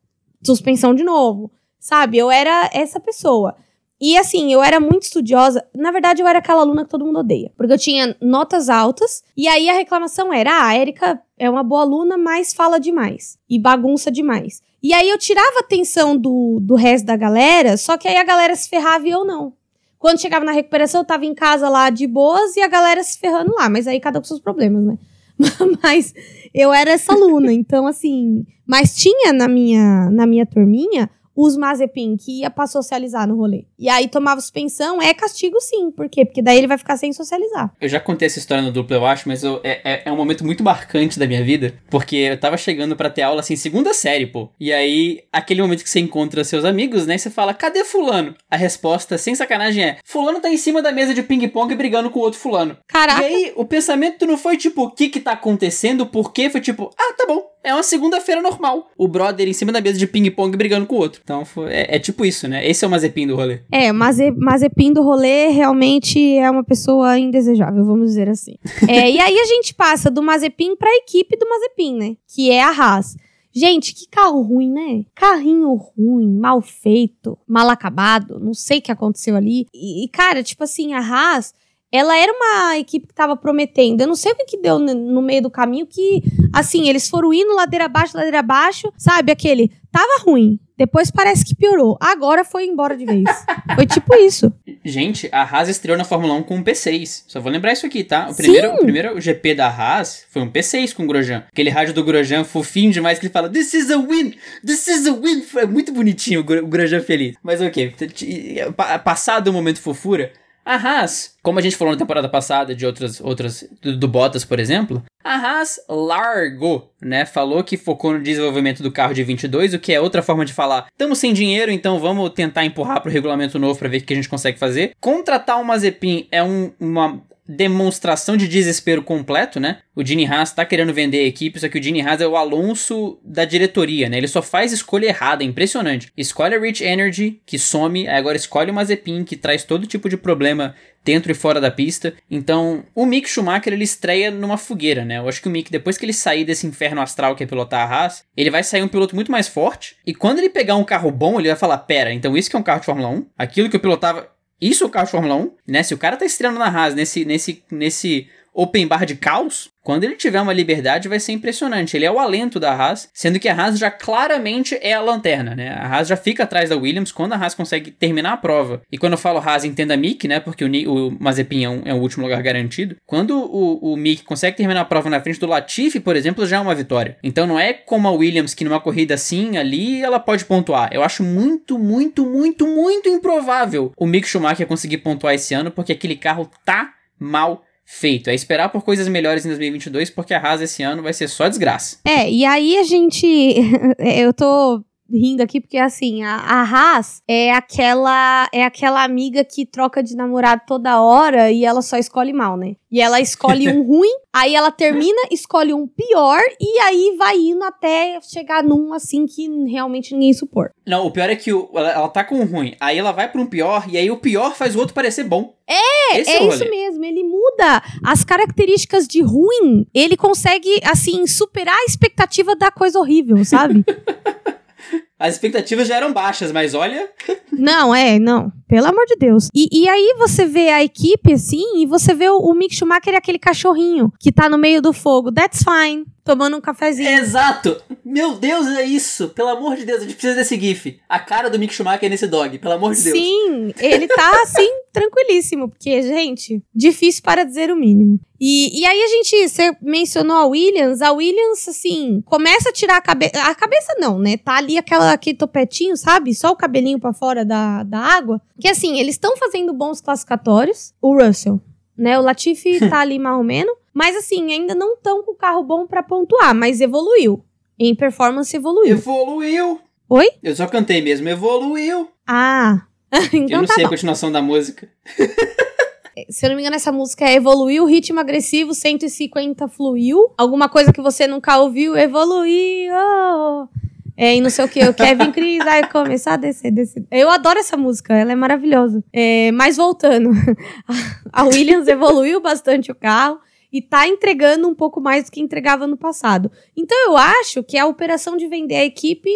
Suspensão de novo. Sabe? Eu era essa pessoa. E assim, eu era muito estudiosa. Na verdade, eu era aquela aluna que todo mundo odeia. Porque eu tinha notas altas. E aí a reclamação era: ah, a Erika é uma boa aluna, mas fala demais. E bagunça demais. E aí eu tirava a atenção do, do resto da galera, só que aí a galera se ferrava e eu não. Quando chegava na recuperação, eu tava em casa lá de boas e a galera se ferrando lá. Mas aí cada um com seus problemas, né? mas eu era essa aluna, então assim. Mas tinha na minha, na minha turminha os Mazepin que ia pra socializar no rolê. E aí tomava suspensão, é castigo sim. Por quê? Porque daí ele vai ficar sem socializar. Eu já contei essa história no duplo, eu acho, mas eu- é, é, é um momento muito marcante da minha vida, porque eu tava chegando pra ter aula, assim, segunda série, pô. E aí, aquele momento que você encontra seus amigos, né, e você fala, cadê fulano? A resposta, sem sacanagem, é, fulano tá em cima da mesa de ping-pong brigando com o outro fulano. Caraca. E aí, o pensamento não foi tipo, o que que tá acontecendo, por quê? Foi tipo, ah, tá bom, é uma segunda-feira normal. O brother em cima da mesa de ping-pong brigando com o outro. Então, foi- é, é tipo isso, né? Esse é o Mazepin do rolê. É, Maze, Mazepin do rolê realmente é uma pessoa indesejável, vamos dizer assim. É, e aí a gente passa do Mazepin pra equipe do Mazepin, né? Que é a Haas. Gente, que carro ruim, né? Carrinho ruim, mal feito, mal acabado, não sei o que aconteceu ali. E, e, cara, tipo assim, a Haas, ela era uma equipe que tava prometendo. Eu não sei o que, que deu no, meio do caminho que, assim, eles foram indo ladeira abaixo, ladeira abaixo, sabe? Aquele, tava ruim, depois parece que piorou, agora foi embora de vez. foi tipo isso. Gente, a Haas estreou na Fórmula 1 com um P6. Só vou lembrar isso aqui, tá? O primeiro, Sim. o primeiro GP da Haas foi um P6 com o Grosjean. Aquele rádio do Grosjean fofinho demais que ele fala This is a win! This is a win! Foi muito bonitinho o Gro- o Grosjean feliz. Mas ok, passado o momento fofura, a Haas, como a gente falou na temporada passada de outras, outras do, do Bottas, por exemplo, a Haas largou, né? Falou que focou no desenvolvimento do carro de 22, o que é outra forma de falar. Estamos sem dinheiro, então vamos tentar empurrar pro regulamento novo para ver o que a gente consegue fazer. Contratar o Mazepin é um- uma demonstração de desespero completo, né? O Gene Haas tá querendo vender a equipe, só que o Gene Haas é o Alonso da diretoria, né? Ele só faz escolha errada, é impressionante. Escolhe a Rich Energy, que some, agora escolhe o Mazepin, que traz todo tipo de problema dentro e fora da pista. Então, o Mick Schumacher ele estreia numa fogueira, né? Eu acho que o Mick, depois que ele sair desse inferno astral que é pilotar a Haas, ele vai sair um piloto muito mais forte. E quando ele pegar um carro bom, ele vai falar: pera, então isso que é um carro de Fórmula 1? Aquilo que eu pilotava. Isso é o carro de Fórmula 1, né? Se o cara tá estreando na Haas nesse, nesse, nesse open bar de caos, quando ele tiver uma liberdade vai ser impressionante. Ele é o alento da Haas, sendo que a Haas já claramente é a lanterna, né? A Haas já fica atrás da Williams quando a Haas consegue terminar a prova. E quando eu falo Haas, entenda Mick, né? Porque o, o Mazepin é, é o último lugar garantido. Quando o, o Mick consegue terminar a prova na frente do Latifi, por exemplo, já é uma vitória. Então não é como a Williams que numa corrida assim, ali, ela pode pontuar. Eu acho muito, muito, muito, muito improvável o Mick Schumacher conseguir pontuar esse ano, porque aquele carro tá mal feito. É esperar por coisas melhores em 2022, porque a Haas esse ano vai ser só desgraça. É, e aí a gente. eu tô rindo aqui porque assim, a, a Haas é aquela é aquela amiga que troca de namorado toda hora e ela só escolhe mal, né? E ela escolhe um ruim, aí ela termina, escolhe um pior e aí vai indo até chegar num assim que realmente ninguém suporta. Não, o pior é que o, ela, ela tá com um ruim, aí ela vai pra um pior e aí o pior faz o outro parecer bom. É, Esse é, o isso mesmo. Ele muda as características de ruim. Ele consegue, assim, superar a expectativa da coisa horrível, sabe? As expectativas já eram baixas, mas olha, não, é, não. Pelo amor de Deus. E, e aí você vê a equipe, assim, e você vê o, o Mick Schumacher é aquele cachorrinho que tá no meio do fogo. That's fine. Tomando um cafezinho. Exato! Meu Deus, é isso! Pelo amor de Deus, a gente precisa desse GIF. A cara do Mick Schumacher nesse dog, pelo amor de Deus. Sim, ele tá assim, tranquilíssimo, porque, gente, difícil para dizer o mínimo. E, e aí a gente, você mencionou a Williams, a Williams, assim, começa a tirar a cabeça. A cabeça não, né? Tá ali aquela, aquele topetinho, sabe? Só o cabelinho pra fora da, da água. Que assim, eles estão fazendo bons classificatórios. O Russell, né? O Latifi tá ali mais ou menos. Mas assim, ainda não estão com o carro bom pra pontuar, mas evoluiu. Em performance evoluiu. Evoluiu! Oi? Eu só cantei mesmo, evoluiu! Ah. eu então não tá sei bom. a continuação da música. Se eu não me engano, essa música é Evoluiu, ritmo agressivo, 150 fluiu. Alguma coisa que você nunca ouviu, evoluiu. É, e não sei o que, o Kevin Cris vai começar a descer, descer. Eu adoro essa música, ela é maravilhosa. É, mas voltando, a Williams evoluiu bastante o carro e tá entregando um pouco mais do que entregava no passado. Então eu acho que a operação de vender a equipe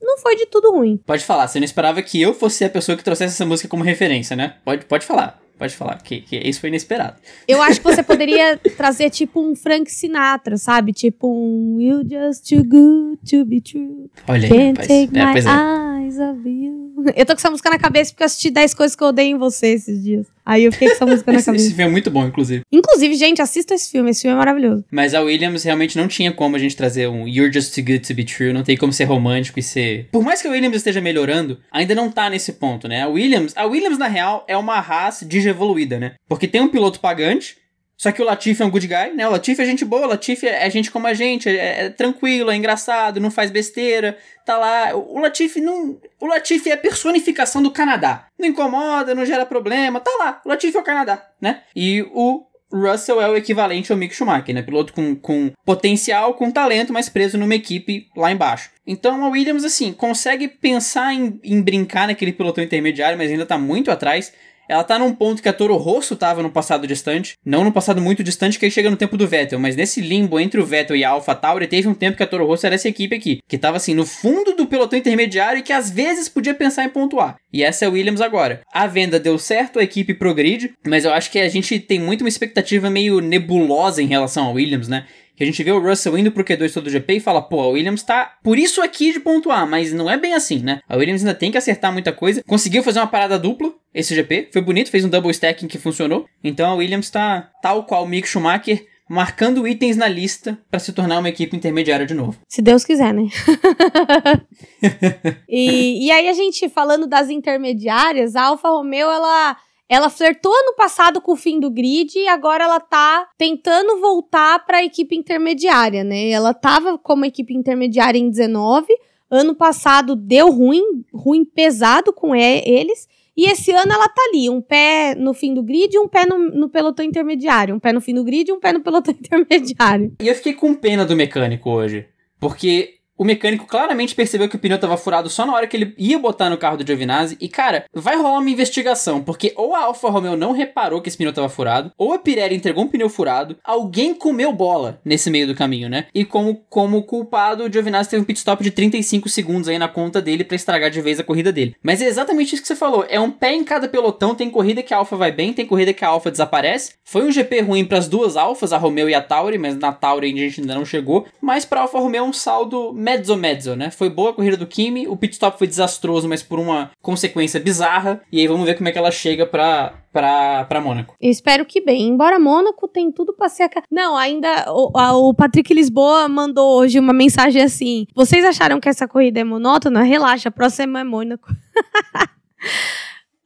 não foi de tudo ruim. Pode falar, você não esperava que eu fosse a pessoa que trouxesse essa música como referência, né? Pode, pode falar, pode falar, que, que isso foi inesperado. Eu acho que você poderia trazer tipo um Frank Sinatra, sabe? Tipo um You just too good to be true. Olha aí, Can't rapaz. take É, my é. eyes off you. Eu tô com essa música na cabeça porque eu assisti 10 coisas que eu odeio em você esses dias. Aí eu fiquei com essa música na Esse, cabeça. esse filme é muito bom, inclusive. Inclusive, gente, assista esse filme. Esse filme é maravilhoso. Mas a Williams realmente não tinha como a gente trazer um You're Just Too Good to Be True. Não tem como ser romântico e ser. Por mais que a Williams esteja melhorando, ainda não tá nesse ponto, né? A Williams, a Williams na real, é uma raça digievoluída, né? Porque tem um piloto pagante. Só que o Latifi é um good guy, né? O Latifi é gente boa, o Latifi é é gente como a gente, é, é tranquilo, é engraçado, não faz besteira, tá lá. O o Latifi não. O Latifi é a personificação do Canadá. Não incomoda, não gera problema, tá lá. O Latifi é o Canadá, né? E o Russell é o equivalente ao Mick Schumacher, né? Piloto com, com potencial, com talento, mas preso numa equipe lá embaixo. Então a Williams, assim, consegue pensar em, em brincar naquele pelotão intermediário, mas ainda tá muito atrás. Ela tá num ponto que a Toro Rosso tava no passado distante. Não no passado muito distante, que aí chega no tempo do Vettel. Mas nesse limbo entre o Vettel e a Alpha Tauri, teve um tempo que a Toro Rosso era essa equipe aqui. Que tava assim, no fundo do pelotão intermediário e que às vezes podia pensar em pontuar. E essa é a Williams agora. A venda deu certo, a equipe progride. Mas eu acho que a gente tem muito uma expectativa meio nebulosa em relação a Williams, né? Que a gente vê o Russell indo pro Q2 todo GP e fala, pô, a Williams tá por isso aqui de pontuar, mas não é bem assim, né? A Williams ainda tem que acertar muita coisa. Conseguiu fazer uma parada dupla esse GP, foi bonito, fez um double stacking que funcionou. Então a Williams tá tal qual o Mick Schumacher, marcando itens na lista pra se tornar uma equipe intermediária de novo. Se Deus quiser, né? e, e aí a gente falando das intermediárias, a Alfa Romeo, ela, ela flertou no passado com o fim do grid e agora ela tá tentando voltar para a equipe intermediária, né? Ela tava como equipe intermediária em 19, ano passado deu ruim, ruim pesado com eles. E esse ano ela tá ali, um pé no fim do grid e um pé no, no pelotão intermediário. Um pé no fim do grid e um pé no pelotão intermediário. E eu fiquei com pena do mecânico hoje. Porque o mecânico claramente percebeu que o pneu tava furado só na hora que ele ia botar no carro do Giovinazzi. E, cara, vai rolar uma investigação. Porque ou a Alfa Romeo não reparou que esse pneu tava furado, ou a Pirelli entregou um pneu furado. Alguém comeu bola nesse meio do caminho, né? E como, como culpado, o Giovinazzi teve um pit stop de 35 segundos aí na conta dele pra estragar de vez a corrida dele. Mas é exatamente isso que você falou. É um pé em cada pelotão. Tem corrida que a Alfa vai bem, tem corrida que a Alfa desaparece. Foi um GP ruim pras duas Alfas, a Romeo e a Tauri, mas na Tauri a gente ainda não chegou. Mas pra Alfa Romeo um saldo mezzo-mezzo, né? Foi boa a corrida do Kimi, o pit stop foi desastroso, mas por uma consequência bizarra. E aí vamos ver como é que ela chega pra, pra, pra Mônaco. Eu espero que bem. Embora Mônaco tem tudo pra ser. a Não, ainda. O, a- o Patrick Lisboa mandou hoje uma mensagem assim: Vocês acharam que essa corrida é monótona? Relaxa, a próxima é Mônaco.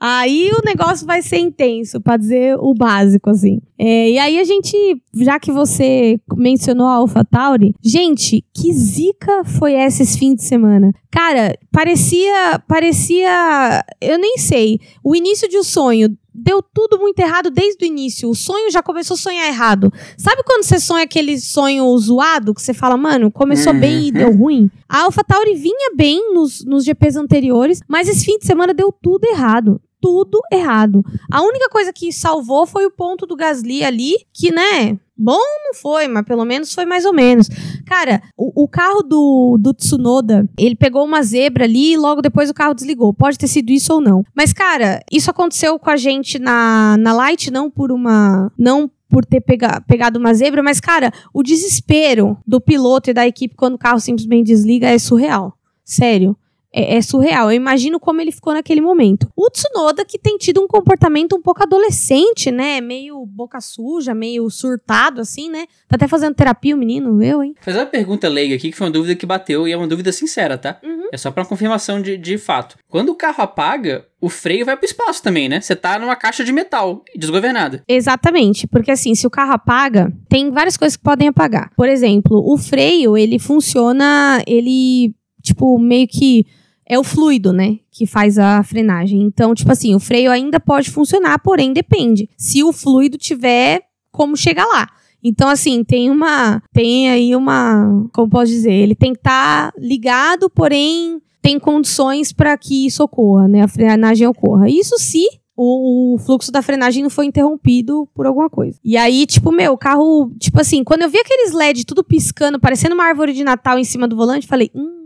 Aí o negócio vai ser intenso, pra dizer o básico, assim. É, e aí a gente, já que você mencionou a AlphaTauri, gente, que zica foi essa esse fim de semana? Cara, parecia, parecia, eu nem sei, o início de um sonho deu tudo muito errado desde o início. O sonho já começou a sonhar errado. Sabe quando você sonha aquele sonho zoado que você fala, mano, começou uhum. bem e deu ruim? A AlphaTauri vinha bem nos, nos GPs anteriores, mas esse fim de semana deu tudo errado tudo errado. A única coisa que salvou foi o ponto do Gasly ali, que, né, bom não foi, mas pelo menos foi mais ou menos. Cara, o, o, carro do, do Tsunoda, ele pegou uma zebra ali e logo depois o carro desligou. Pode ter sido isso ou não. Mas, cara, isso aconteceu com a gente na, na Light, não por uma. Não por ter pega, pegado uma zebra, mas, cara, o desespero do piloto e da equipe quando o carro simplesmente desliga é surreal. Sério é, é, surreal. Eu imagino como ele ficou naquele momento. O Tsunoda, que tem tido um comportamento um pouco adolescente, né? Meio boca suja, meio surtado, assim, né? Tá até fazendo terapia o menino, eu, hein? Fazer uma pergunta leiga aqui, que foi uma dúvida que bateu, e é uma dúvida sincera, tá? Uhum. É só pra confirmação de, de fato. Quando o carro apaga, o freio vai pro espaço também, né? Você tá numa caixa de metal desgovernada. Exatamente, porque assim, se o carro apaga, tem várias coisas que podem apagar. Por exemplo, o freio, ele funciona, ele, tipo, meio que é o fluido, né? Que faz a frenagem. Então, tipo assim, o freio ainda pode funcionar, porém depende. Se o fluido tiver como chegar lá. Então, assim, tem uma. Tem aí uma. Como posso dizer? Ele tem que estar tá ligado, porém tem condições para que isso ocorra, né? A frenagem ocorra. Isso se o, o, fluxo da frenagem não foi interrompido por alguma coisa. E aí, tipo, meu, o carro, tipo assim, quando eu vi aqueles LED tudo piscando, parecendo uma árvore de Natal em cima do volante, falei, hum,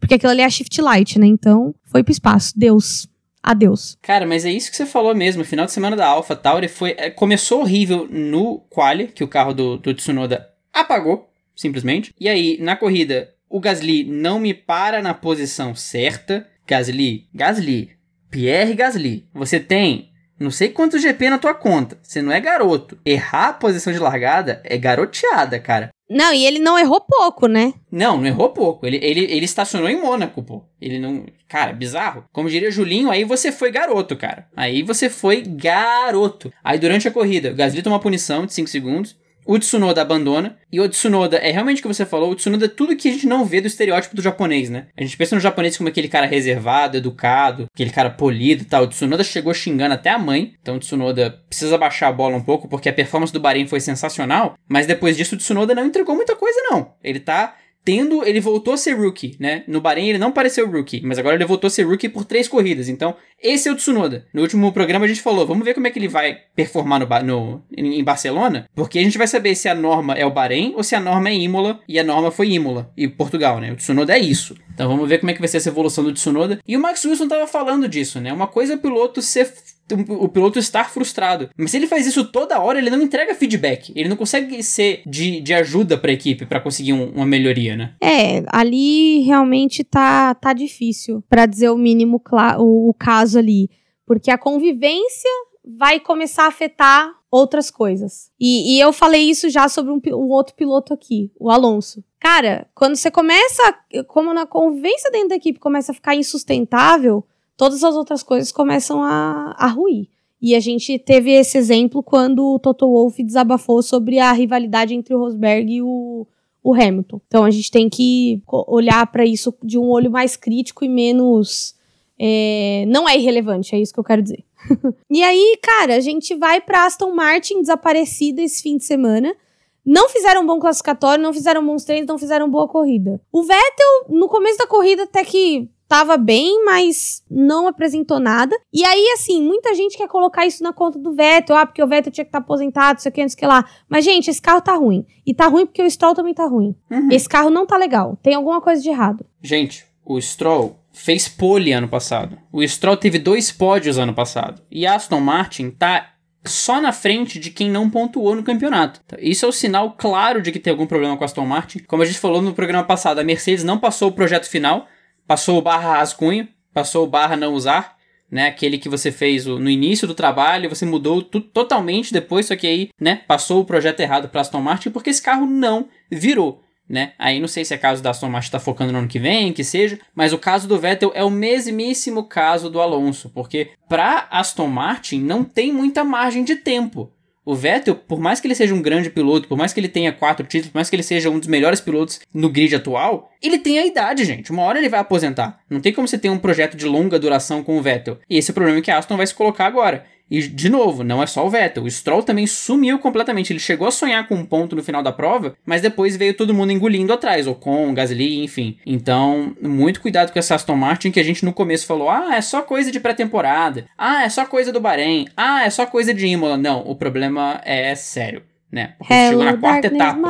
porque aquilo ali é a Shift Light, né? Então, foi pro espaço. Deus. Adeus. Cara, mas é isso que você falou mesmo. Final de semana da Alpha Tauri foi, é, começou horrível no quali, que o carro do, do Tsunoda apagou, simplesmente. E aí, na corrida, o Gasly não me para na posição certa. Gasly, Gasly, Pierre Gasly. Você tem não sei quantos GP na tua conta. Você não é garoto. Errar a posição de largada é garoteada, cara. Não, e ele não errou pouco, né? Não, não errou pouco. Ele, ele, ele estacionou em Mônaco, pô. Ele não. Cara, bizarro. Como diria Julinho, aí você foi garoto, cara. Aí você foi garoto. Aí durante a corrida, o Gasly toma uma punição de 5 segundos o Tsunoda abandona. E o Tsunoda é realmente o que você falou. O Tsunoda é tudo que a gente não vê do estereótipo do japonês, né? A gente pensa no japonês como aquele cara reservado, educado, aquele cara polido e tal. O Tsunoda chegou xingando até a mãe. Então o Tsunoda precisa baixar a bola um pouco, porque a performance do Bahrein foi sensacional. Mas depois disso, o Tsunoda não entregou muita coisa, não. Ele tá tendo, ele voltou a ser rookie, né? No Bahrein ele não pareceu rookie, mas agora ele voltou a ser rookie por três corridas. Então, esse é o Tsunoda. No último programa a gente falou, vamos ver como é que ele vai performar no, no, em Barcelona, porque a gente vai saber se a norma é o Bahrein ou se a norma é Imola, e a norma foi Imola, e Portugal, né? O Tsunoda é isso. Então vamos ver como é que vai ser essa evolução do Tsunoda. E o Max Wilson tava falando disso, né? Uma coisa é o piloto ser o piloto estar frustrado. Mas se ele faz isso toda hora, ele não entrega feedback. Ele não consegue ser de, de ajuda para a equipe para conseguir um, uma melhoria, né? É, ali realmente tá, tá difícil, para dizer o mínimo o, o caso ali. Porque a convivência vai começar a afetar outras coisas. E, e eu falei isso já sobre um, um, outro piloto aqui, o Alonso. Cara, quando você começa, como na convivência dentro da equipe começa a ficar insustentável, todas as outras coisas começam a, a ruir. E a gente teve esse exemplo quando o Toto Wolff desabafou sobre a rivalidade entre o Rosberg e o, o Hamilton. Então a gente tem que olhar para isso de um olho mais crítico e menos. É, não é irrelevante, é isso que eu quero dizer. e aí, cara, a gente vai para Aston Martin desaparecida esse fim de semana. Não fizeram um bom classificatório, não fizeram bons treinos, não fizeram boa corrida. O Vettel, no começo da corrida, até que tava bem, mas não apresentou nada. E aí, assim, muita gente quer colocar isso na conta do Vettel, ah, porque o Vettel tinha que estar tá aposentado, isso aqui, não sei o que lá. Mas, gente, esse carro tá ruim. E tá ruim porque o Stroll também tá ruim. Uhum. Esse carro não tá legal. Tem alguma coisa de errado. Gente, o Stroll fez pole ano passado. O Stroll teve dois pódios ano passado. E a Aston Martin tá só na frente de quem não pontuou no campeonato. Isso é o um sinal claro de que tem algum problema com a Aston Martin. Como a gente falou no programa passado, a Mercedes não passou o projeto final passou o barra rascunho, passou o barra não usar, né? Aquele que você fez no início do trabalho, você mudou totalmente depois, só que aí, né, passou o projeto errado para Aston Martin porque esse carro não virou. né? Aí não sei se é caso da Aston Martin tá focando no ano que vem, que seja, mas o caso do Vettel é o mesmíssimo caso do Alonso, porque para Aston Martin não tem muita margem de tempo. O Vettel, por mais que ele seja um grande piloto, por mais que ele tenha quatro títulos, por mais que ele seja um dos melhores pilotos no grid atual, ele tem a idade, gente. Uma hora ele vai aposentar. Não tem como você ter um projeto de longa duração com o Vettel. E esse é o problema que a Aston vai se colocar agora. E, de novo, não é só o Vettel. O Stroll também sumiu completamente. Ele chegou a sonhar com um ponto no final da prova, mas depois veio todo mundo engolindo atrás. Ocon, Gasly, enfim. Então, muito cuidado com essa Aston Martin que a gente no começo falou: ah, é só coisa de pré-temporada. Ah, é só coisa do Bahrein. Ah, é só coisa de Imola. Não, o problema é sério, né? Porque Hello, chegou na quarta etapa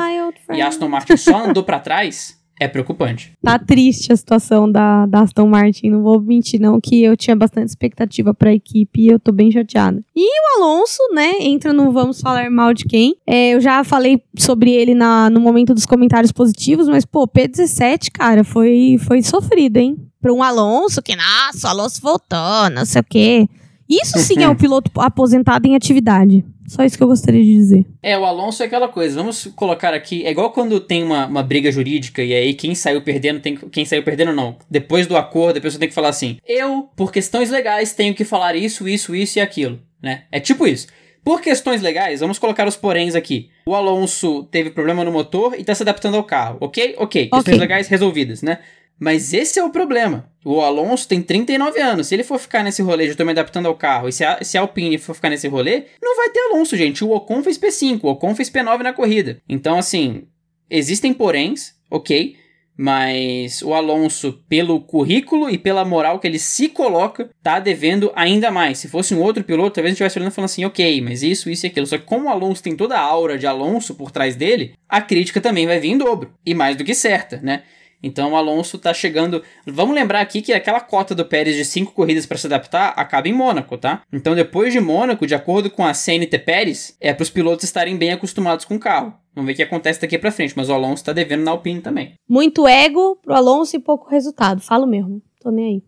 e Aston Martin só andou pra trás. É preocupante. Tá triste a situação da, da Aston Martin, não vou mentir não, que eu tinha bastante expectativa pra equipe e eu tô bem chateada. E o Alonso, né, entra no Vamos Falar Mal de Quem. É, eu já falei sobre ele na, no momento dos comentários positivos, mas, pô, P17, cara, foi, foi sofrido, hein? Pra um Alonso que, nossa, o Alonso voltou, não sei o quê. Isso sim é um piloto aposentado em atividade. Só isso que eu gostaria de dizer. É, o Alonso é aquela coisa, vamos colocar aqui, é igual quando tem uma, uma briga jurídica e aí quem saiu perdendo tem quem saiu perdendo não. Depois do acordo, a pessoa tem que falar assim: "Eu, por questões legais, tenho que falar isso, isso, isso e aquilo", né? É tipo isso. Por questões legais, vamos colocar os poréns aqui. O Alonso teve problema no motor e tá se adaptando ao carro, ok? Ok, questões Ok. legais resolvidas, né? Mas esse é o problema. O Alonso tem 39 anos. Se ele for ficar nesse rolê eu tô me adaptando ao carro, e se a, se a Alpine for ficar nesse rolê, não vai ter Alonso, gente. O Ocon fez P5, o Ocon fez P9 na corrida. Então, assim, existem poréns, ok? Mas o Alonso, pelo currículo e pela moral que ele se coloca, tá devendo ainda mais. Se fosse um outro piloto, talvez a gente estivesse olhando e falando assim, ok, mas isso, isso e aquilo. Só que como o Alonso tem toda a aura de Alonso por trás dele, a crítica também vai vir em dobro. E mais do que certa, né? Então o Alonso tá chegando. Vamos lembrar aqui que aquela cota do Pérez de cinco corridas para se adaptar acaba em Mônaco, tá? Então depois de Mônaco, de acordo com a CNT Pérez, é para os pilotos estarem bem acostumados com o carro. Vamos ver o que acontece daqui pra frente, mas o Alonso tá devendo na Alpine também. Muito ego pro Alonso e pouco resultado. Falo mesmo. Tô nem aí.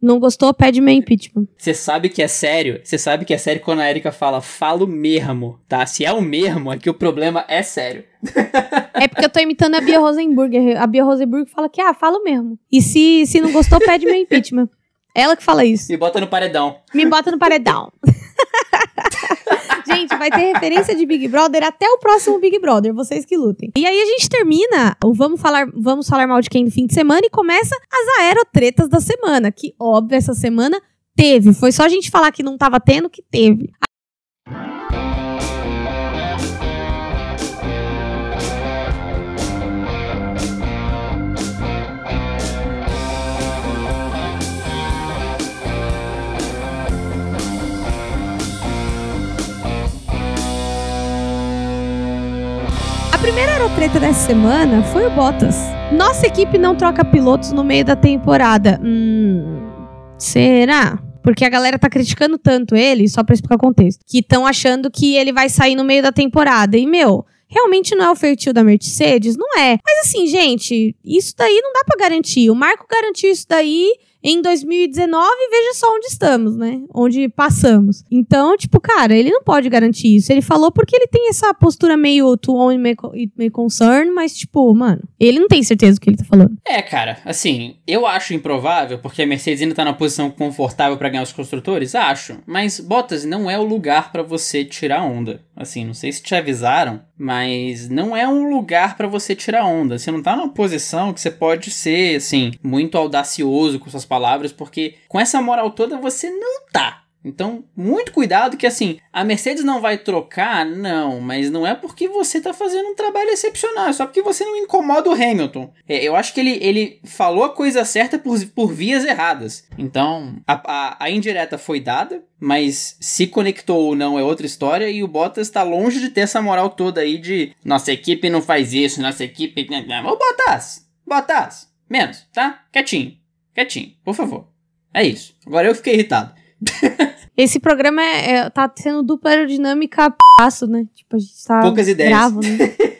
Não gostou? Pede meu impeachment. Você sabe que é sério? Você sabe que é sério quando a Erika fala falo mesmo, tá? Se é o mesmo, é que o problema é sério. É porque eu tô imitando a Bia Rosenburg. A Bia Rosenburg fala que, ah, falo mesmo. E se, se não gostou, pede meu impeachment. Ela que fala isso. Me bota no paredão. Me bota no paredão. gente, vai ter referência de Big Brother até o próximo Big Brother, vocês que lutem. E aí a gente termina o Vamos Falar, vamos falar Mal de Quem no fim de semana e começa as aerotretas da semana, que óbvio, essa semana teve. Foi só a gente falar que não tava tendo que teve. Aerotreta dessa semana foi o Bottas. Nossa equipe não troca pilotos no meio da temporada. Hum, será? Porque a galera tá criticando tanto ele, só pra explicar o contexto, que estão achando que ele vai sair no meio da temporada. E, meu, realmente não é o feitio da Mercedes? Não é. Mas assim, gente, isso daí não dá pra garantir. O Marco garantiu isso daí em 2019 e veja só onde estamos, né? Onde passamos. Então, tipo, cara, ele não pode garantir isso. Ele falou porque ele tem essa postura meio to own me concern, mas, tipo, mano, ele não tem certeza do que ele tá falando. É, cara, assim, eu acho improvável, porque a Mercedes ainda tá na posição confortável pra ganhar os construtores, acho. Mas Bottas não é o lugar pra você tirar onda. Assim, não sei se te avisaram, mas não é um lugar pra você tirar onda. Você não tá numa posição que você pode ser, assim, muito audacioso com suas palavras, porque com essa moral toda você não tá. Então, muito cuidado que assim, a Mercedes não vai trocar, não, mas não é porque você tá fazendo um trabalho excepcional, é só porque você não incomoda o Hamilton. É, eu acho que ele, ele falou a coisa certa por, por vias erradas. Então, a, a, a indireta foi dada, mas se conectou ou não é outra história, e o Bottas tá longe de ter essa moral toda aí de nossa equipe não faz isso, nossa equipe. Ô Bottas! Bottas! Menos, tá? Quietinho. Quietinho, por favor. É isso. Agora eu fiquei irritado. Esse programa é, é- tá sendo dupla aerodinâmica passo, né? Tipo, a gente tá Poucas ideias. bravo, né?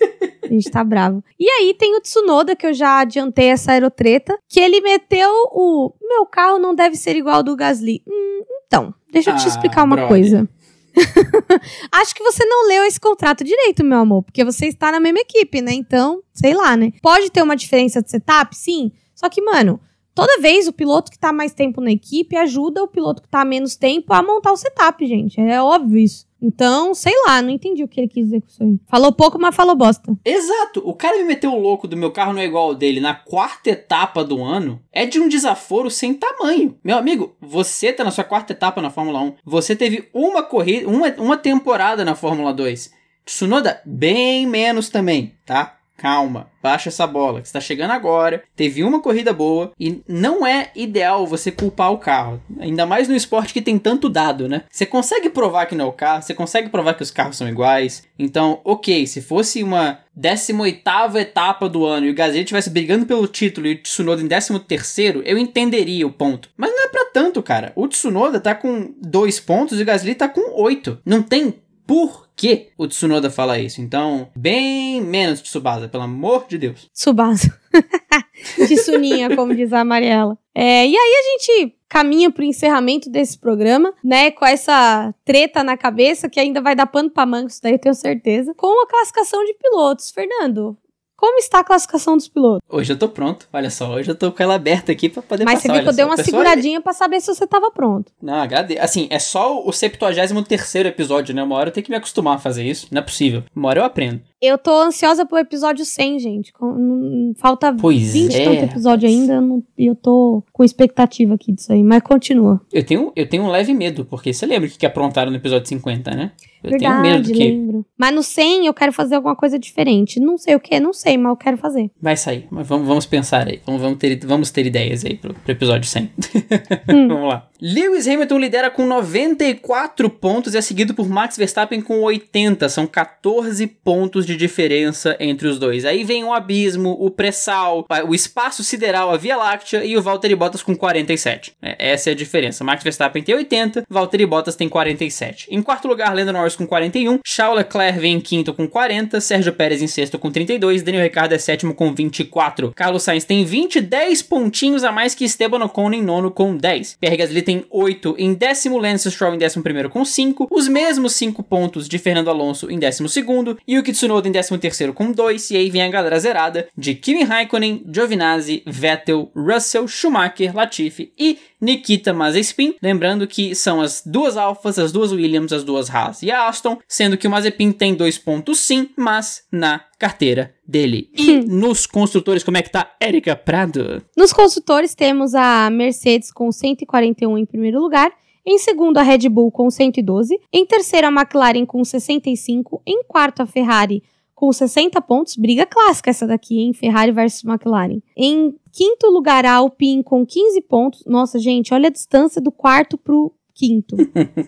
A gente tá bravo. E aí tem o Tsunoda, que eu já adiantei essa aerotreta, que ele meteu o meu carro não deve ser igual ao do Gasly. Hum, então, deixa eu te Ah, explicar uma brother. coisa. Acho que você não leu esse contrato direito, meu amor, porque você está na mesma equipe, né? Então, sei lá, né? Pode ter uma diferença de setup, sim. Só que, mano, toda vez o piloto que tá mais tempo na equipe ajuda o piloto que tá menos tempo a montar o setup, gente. É óbvio isso. Então, sei lá, não entendi o que ele quis dizer com isso aí. Falou pouco, mas falou bosta. Exato. O cara me meteu o louco do meu carro não é igual ao dele na quarta etapa do ano. É de um desaforo sem tamanho. Meu amigo, você tá na sua quarta etapa na Fórmula 1. Você teve uma corrida, uma, uma temporada na Fórmula 2. Tsunoda, bem menos também, tá? Calma, baixa essa bola, que está chegando agora, teve uma corrida boa e não é ideal você culpar o carro, ainda mais no esporte que tem tanto dado, né? Você consegue provar que não é o carro, você consegue provar que os carros são iguais. Então, OK, se fosse uma 18ª etapa do ano e o Gasly estivesse brigando pelo título e o Tsunoda em 13º, eu entenderia o ponto. Mas não é para tanto, cara. O Tsunoda tá com dois pontos e o Gasly tá com oito. Não tem por que o Tsunoda fala isso. Então, bem menos Tsubasa, pelo amor de Deus. Tsubasa. de Suninha, como diz a Mariela. É, e aí a gente caminha pro encerramento desse programa, né, com essa treta na cabeça, que ainda vai dar pano pra manga, isso daí eu tenho certeza, com a classificação de pilotos. Fernando, como está a classificação dos pilotos? Hoje eu tô pronto, olha só, hoje eu tô com ela aberta aqui pra poder Mas passar. você viu que eu dei uma seguradinha pra saber se você tava pronto. Não, agradeço. Assim, é só o 73 episódio, né? Uma hora eu tenho que me acostumar a fazer isso, não é possível. Uma hora eu aprendo. Eu tô ansiosa pro episódio 100, gente. Falta pois 20 é. tanto episódio ainda, e eu tô com expectativa aqui disso aí, mas continua. Eu tenho, eu tenho um leve medo, porque você lembra o que, que aprontaram no episódio 50, né? Eu Verdade, tenho medo que lembro. Mas no 100 eu quero fazer alguma coisa diferente. Não sei o que, não sei, mas eu quero fazer. vai sair. Mas vamos, vamos pensar aí. Vamos, vamos, ter, vamos ter ideias aí pro, pro episódio 100. Hum. vamos lá. Lewis Hamilton lidera com 94 pontos e é seguido por Max Verstappen com 80. São 14 pontos de diferença entre os dois. Aí vem o abismo, o pré-sal, o espaço sideral, a Via Láctea e o Valtteri Bottas com 47. É, essa é a diferença. Max Verstappen tem 80, Valtteri Bottas tem 47. Em quarto lugar, Lando Norris com 41, Charles Leclerc vem em quinto com 40, Sérgio Pérez em sexto com 32, Daniel Ricciardo é sétimo com 24. Carlos Sainz tem 20, 10 pontinhos a mais que Esteban Ocon em nono com 10. Pierre Gasly tem 8 em décimo, Lance Stroll em décimo primeiro com 5, os mesmos 5 pontos de Fernando Alonso em décimo segundo, Yuki Em décimo terceiro com 2, e aí vem a galera zerada de Kimi Raikkonen, Giovinazzi, Vettel, Russell, Schumacher, Latifi e Nikita Mazepin, lembrando que são as duas Alfas, as duas Williams, as duas Haas e a Aston, sendo que o Mazepin tem dois pontos sim, mas na carteira dele. E nos construtores, como é que tá Erika Prado? Nos construtores temos a Mercedes com 141 em primeiro lugar. Em segundo, a Red Bull com 112. Em terceiro, a McLaren com 65. Em quarto, a Ferrari com 60 pontos. Briga clássica essa daqui, hein? Ferrari versus McLaren. Em quinto lugar, a Alpine com 15 pontos. Nossa, gente, olha a distância do quarto pro quinto.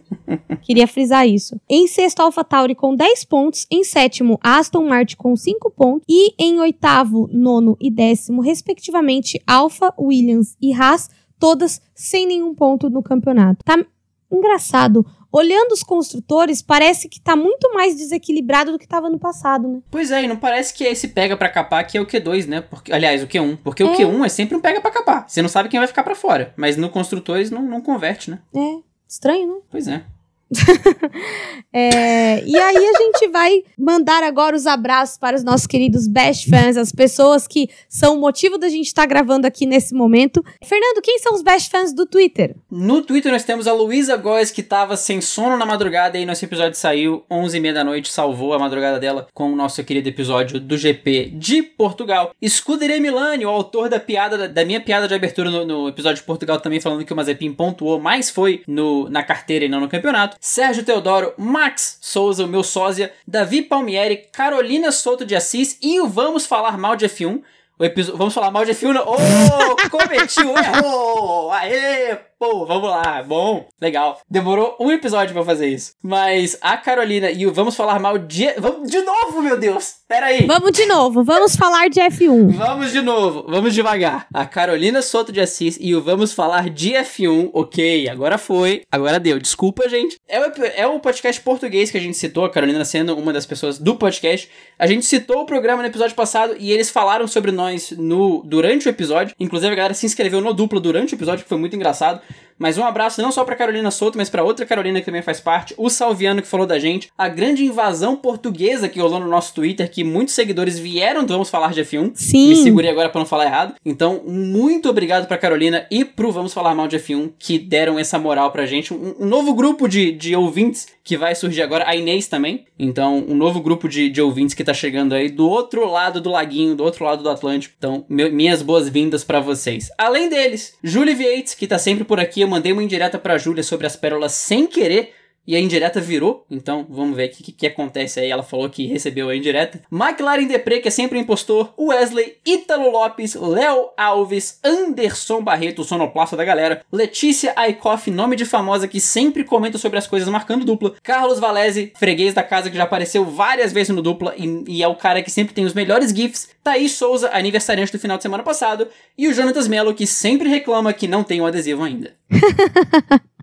Queria frisar isso. Em sexto, Alpha Tauri com 10 pontos. Em sétimo, Aston Martin com 5 pontos. E em oitavo, nono e décimo, respectivamente, Alpha, Williams e Haas, todas sem nenhum ponto no campeonato. Tá engraçado. Olhando os construtores, parece que tá muito mais desequilibrado do que tava no passado, né? Pois é, e não parece que é esse pega pra capar que é o Q2, né? Porque, aliás, o Q1. Porque o É. Q1 é sempre um pega pra capar. Você não sabe quem vai ficar pra fora. Mas no construtores não, não converte, né? É, estranho, né? Pois é. É, e aí a gente vai mandar agora os abraços para os nossos queridos best fans, as pessoas que são o motivo da gente estar gravando aqui nesse momento. Fernando, quem são os best fans do Twitter? No Twitter nós temos a Luísa Góes, que tava sem sono na madrugada, e nosso episódio saiu 11h30 da noite, salvou a madrugada dela com o nosso querido episódio do GP de Portugal. Scuderia Milani, o autor da piada, da, da minha piada de abertura no, no episódio de Portugal, também falando que o Mazepin pontuou, mas foi no, na carteira e não no campeonato. Sérgio Teodoro, Max Souza, o meu sósia, Davi Palmieri, Carolina Souto de Assis e o Vamos Falar Mal de F1. O episódio, vamos falar mal de F1. não? Oh, cometi o erro! Aê, pô, vamos lá. Bom, legal. Demorou um episódio pra fazer isso. Mas a Carolina e o Vamos Falar Mal de... Vamos de novo, meu Deus! Pera aí. Vamos de novo, vamos falar de F1. Vamos de novo, vamos devagar. A Carolina Soto de Assis e o Vamos Falar de F1. Ok, agora foi, agora deu. Desculpa, gente. É o, é o podcast português que a gente citou, a Carolina sendo uma das pessoas do podcast. A gente citou o programa no episódio passado e eles falaram sobre nós no durante o episódio. Inclusive, a galera se inscreveu no duplo durante o episódio, que foi muito engraçado. Mas um abraço não só pra Carolina Souto, mas pra outra Carolina que também faz parte, o Salviano que falou da gente, a grande invasão portuguesa que rolou no nosso Twitter, que muitos seguidores vieram do Vamos Falar de F1. Sim. Me segurei agora pra não falar errado. Então, muito obrigado pra Carolina e pro Vamos Falar Mal de F1 que deram essa moral pra gente. Um, um novo grupo de, de ouvintes que vai surgir agora, a Inês também. Então, um novo grupo de, de ouvintes que tá chegando aí do outro lado do laguinho, do outro lado do Atlântico. Então, meu, minhas boas-vindas para vocês. Além deles, Julie Vieites, que tá sempre por aqui. Eu mandei uma indireta pra Júlia sobre as pérolas sem querer e a indireta virou. Então, vamos ver o que, que, acontece aí. Ela falou que recebeu a indireta. McLaren Depre, que é sempre impostor. Wesley, Ítalo Lopes, Léo Alves, Anderson Barreto, sonoplasta da galera. Letícia Aikoff, nome de famosa que sempre comenta sobre as coisas marcando dupla. Carlos Valese, freguês da casa que já apareceu várias vezes no dupla e, e é o cara que sempre tem os melhores GIFs. Thaís Souza, aniversariante do final de semana passado. E o Jonatas Mello, que sempre reclama que não tem o adesivo ainda.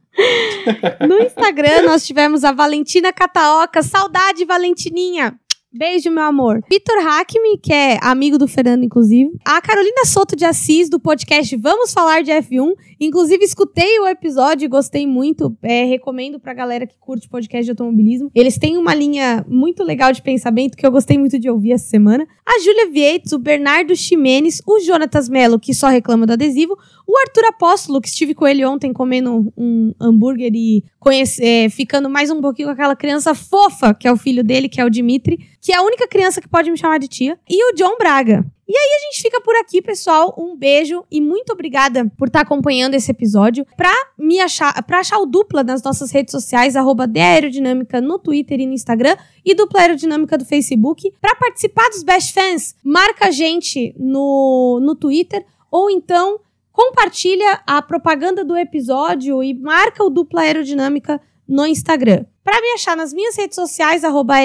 No Instagram, nós tivemos a Valentina Cataoca. Saudade, Valentininha! Beijo, meu amor. Vitor Hackme, que é amigo do Fernando, inclusive. A Carolina Soto de Assis, do podcast Vamos Falar de F1. Inclusive, escutei o episódio e gostei muito. É, recomendo pra galera que curte podcast de automobilismo. Eles têm uma linha muito legal de pensamento que eu gostei muito de ouvir essa semana. A Júlia Vietes, o Bernardo Ximenes, o Jonatas Mello, que só reclama do adesivo. O Arthur Apóstolo, que estive com ele ontem comendo um hambúrguer e conhece, é, ficando mais um pouquinho com aquela criança fofa, que é o filho dele, que é o Dimitri, que é a única criança que pode me chamar de tia. E o John Braga. E aí a gente fica por aqui, pessoal. Um beijo e muito obrigada por estar acompanhando esse episódio. Pra me achar, pra achar o dupla nas nossas redes sociais, arroba Aerodinâmica no Twitter e no Instagram, e dupla aerodinâmica do Facebook. Pra participar dos Best Fans, marca a gente no, no Twitter, ou então compartilha a propaganda do episódio e marca o dupla aerodinâmica no Instagram. Para me achar nas minhas redes sociais, arroba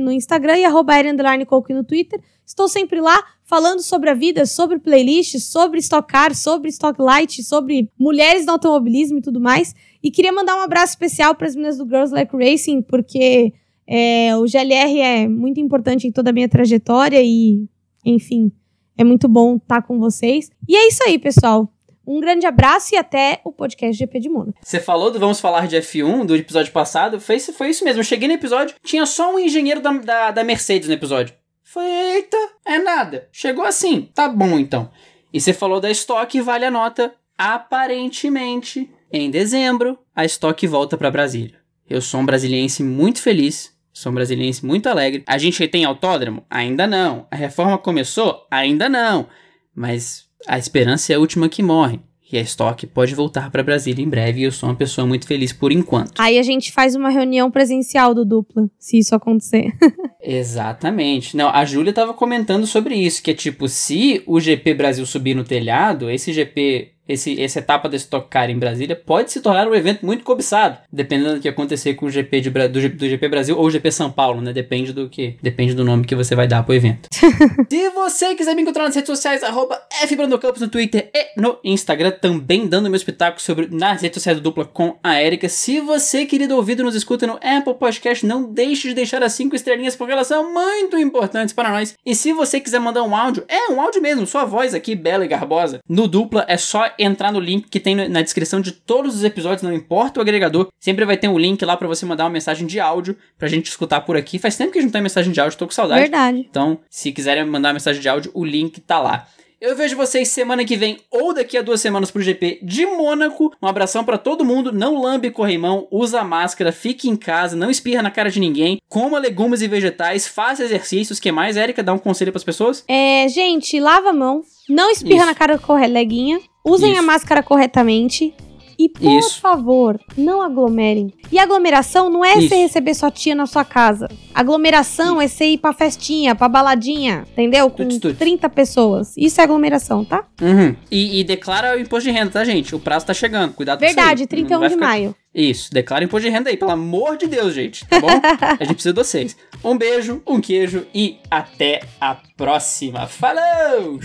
no Instagram e arroba no Twitter. Estou sempre lá falando sobre a vida, sobre playlists, sobre Stock Car, sobre Stock Light, sobre mulheres no automobilismo e tudo mais. E queria mandar um abraço especial para as meninas do Girls Like Racing, porque é, o GLR é muito importante em toda a minha trajetória e, enfim, é muito bom estar com vocês. E é isso aí, pessoal. Um grande abraço e até o podcast GP de Mônaco. Você falou do Vamos Falar de F1 do episódio passado. Foi, foi isso mesmo. Eu cheguei no episódio, tinha só um engenheiro da, da, da Mercedes no episódio. Foi, eita, é nada. Chegou assim. Tá bom então. E você falou da Stock vale a nota. Aparentemente, em dezembro, a Stock volta para Brasília. Eu sou um brasiliense muito feliz. Sou um brasiliense muito alegre. A gente tem autódromo? Ainda não. A reforma começou? Ainda não. Mas a esperança é a última que morre. E a Stock pode voltar para Brasília em breve e eu sou uma pessoa muito feliz por enquanto. Aí a gente faz uma reunião presencial do dupla, se isso acontecer. Exatamente. Não, a Júlia estava comentando sobre isso, que é tipo, se o GP Brasil subir no telhado, esse GP esse, essa etapa da Stock Car em Brasília pode se tornar um evento muito cobiçado, dependendo do que acontecer com o GP de, do, do GP Brasil ou o GP São Paulo, né? Depende do que, depende do nome que você vai dar pro evento. se você quiser me encontrar nas redes sociais, arroba FBrandocampos no Twitter e no Instagram, também dando meu espetáculo sobre nas redes sociais do Dupla com a Erika. Se você, querido ouvido, nos escuta no Apple Podcast, não deixe de deixar as cinco estrelinhas porque elas são muito importantes para nós. E se você quiser mandar um áudio, é um áudio mesmo, sua voz aqui, bela e garbosa, no Dupla, é só entrar no link que tem na descrição de todos os episódios, não importa o agregador, sempre vai ter um link lá para você mandar uma mensagem de áudio pra gente escutar por aqui. Faz tempo que a gente não tem mensagem de áudio, tô com saudade. Verdade. Então, se quiserem mandar uma mensagem de áudio, o link tá lá. Eu vejo vocês semana que vem ou daqui a duas semanas pro GP de Mônaco. Um abração para todo mundo. Não lambe corrimão, usa máscara, fique em casa, não espirra na cara de ninguém, coma legumes e vegetais, faça exercícios. que mais, Érica? Dá um conselho para as pessoas? É, gente, lava a mão, não espirra Isso. na cara do correleguinha, usem Isso. a máscara corretamente. E, por Isso. favor, não aglomerem. E aglomeração não é Isso. você receber sua tia na sua casa. Aglomeração é você ir pra festinha, pra baladinha, entendeu? Com tudo, tudo. 30 pessoas. Isso é aglomeração, tá? Uhum. E, e, declara o imposto de renda, tá, gente? O prazo tá chegando. Cuidado com Verdade, 31 de ficar... maio. Isso, declara imposto de renda aí, pelo amor de Deus, gente, tá bom? a gente precisa de vocês. Um beijo, um queijo e até a próxima. Falou!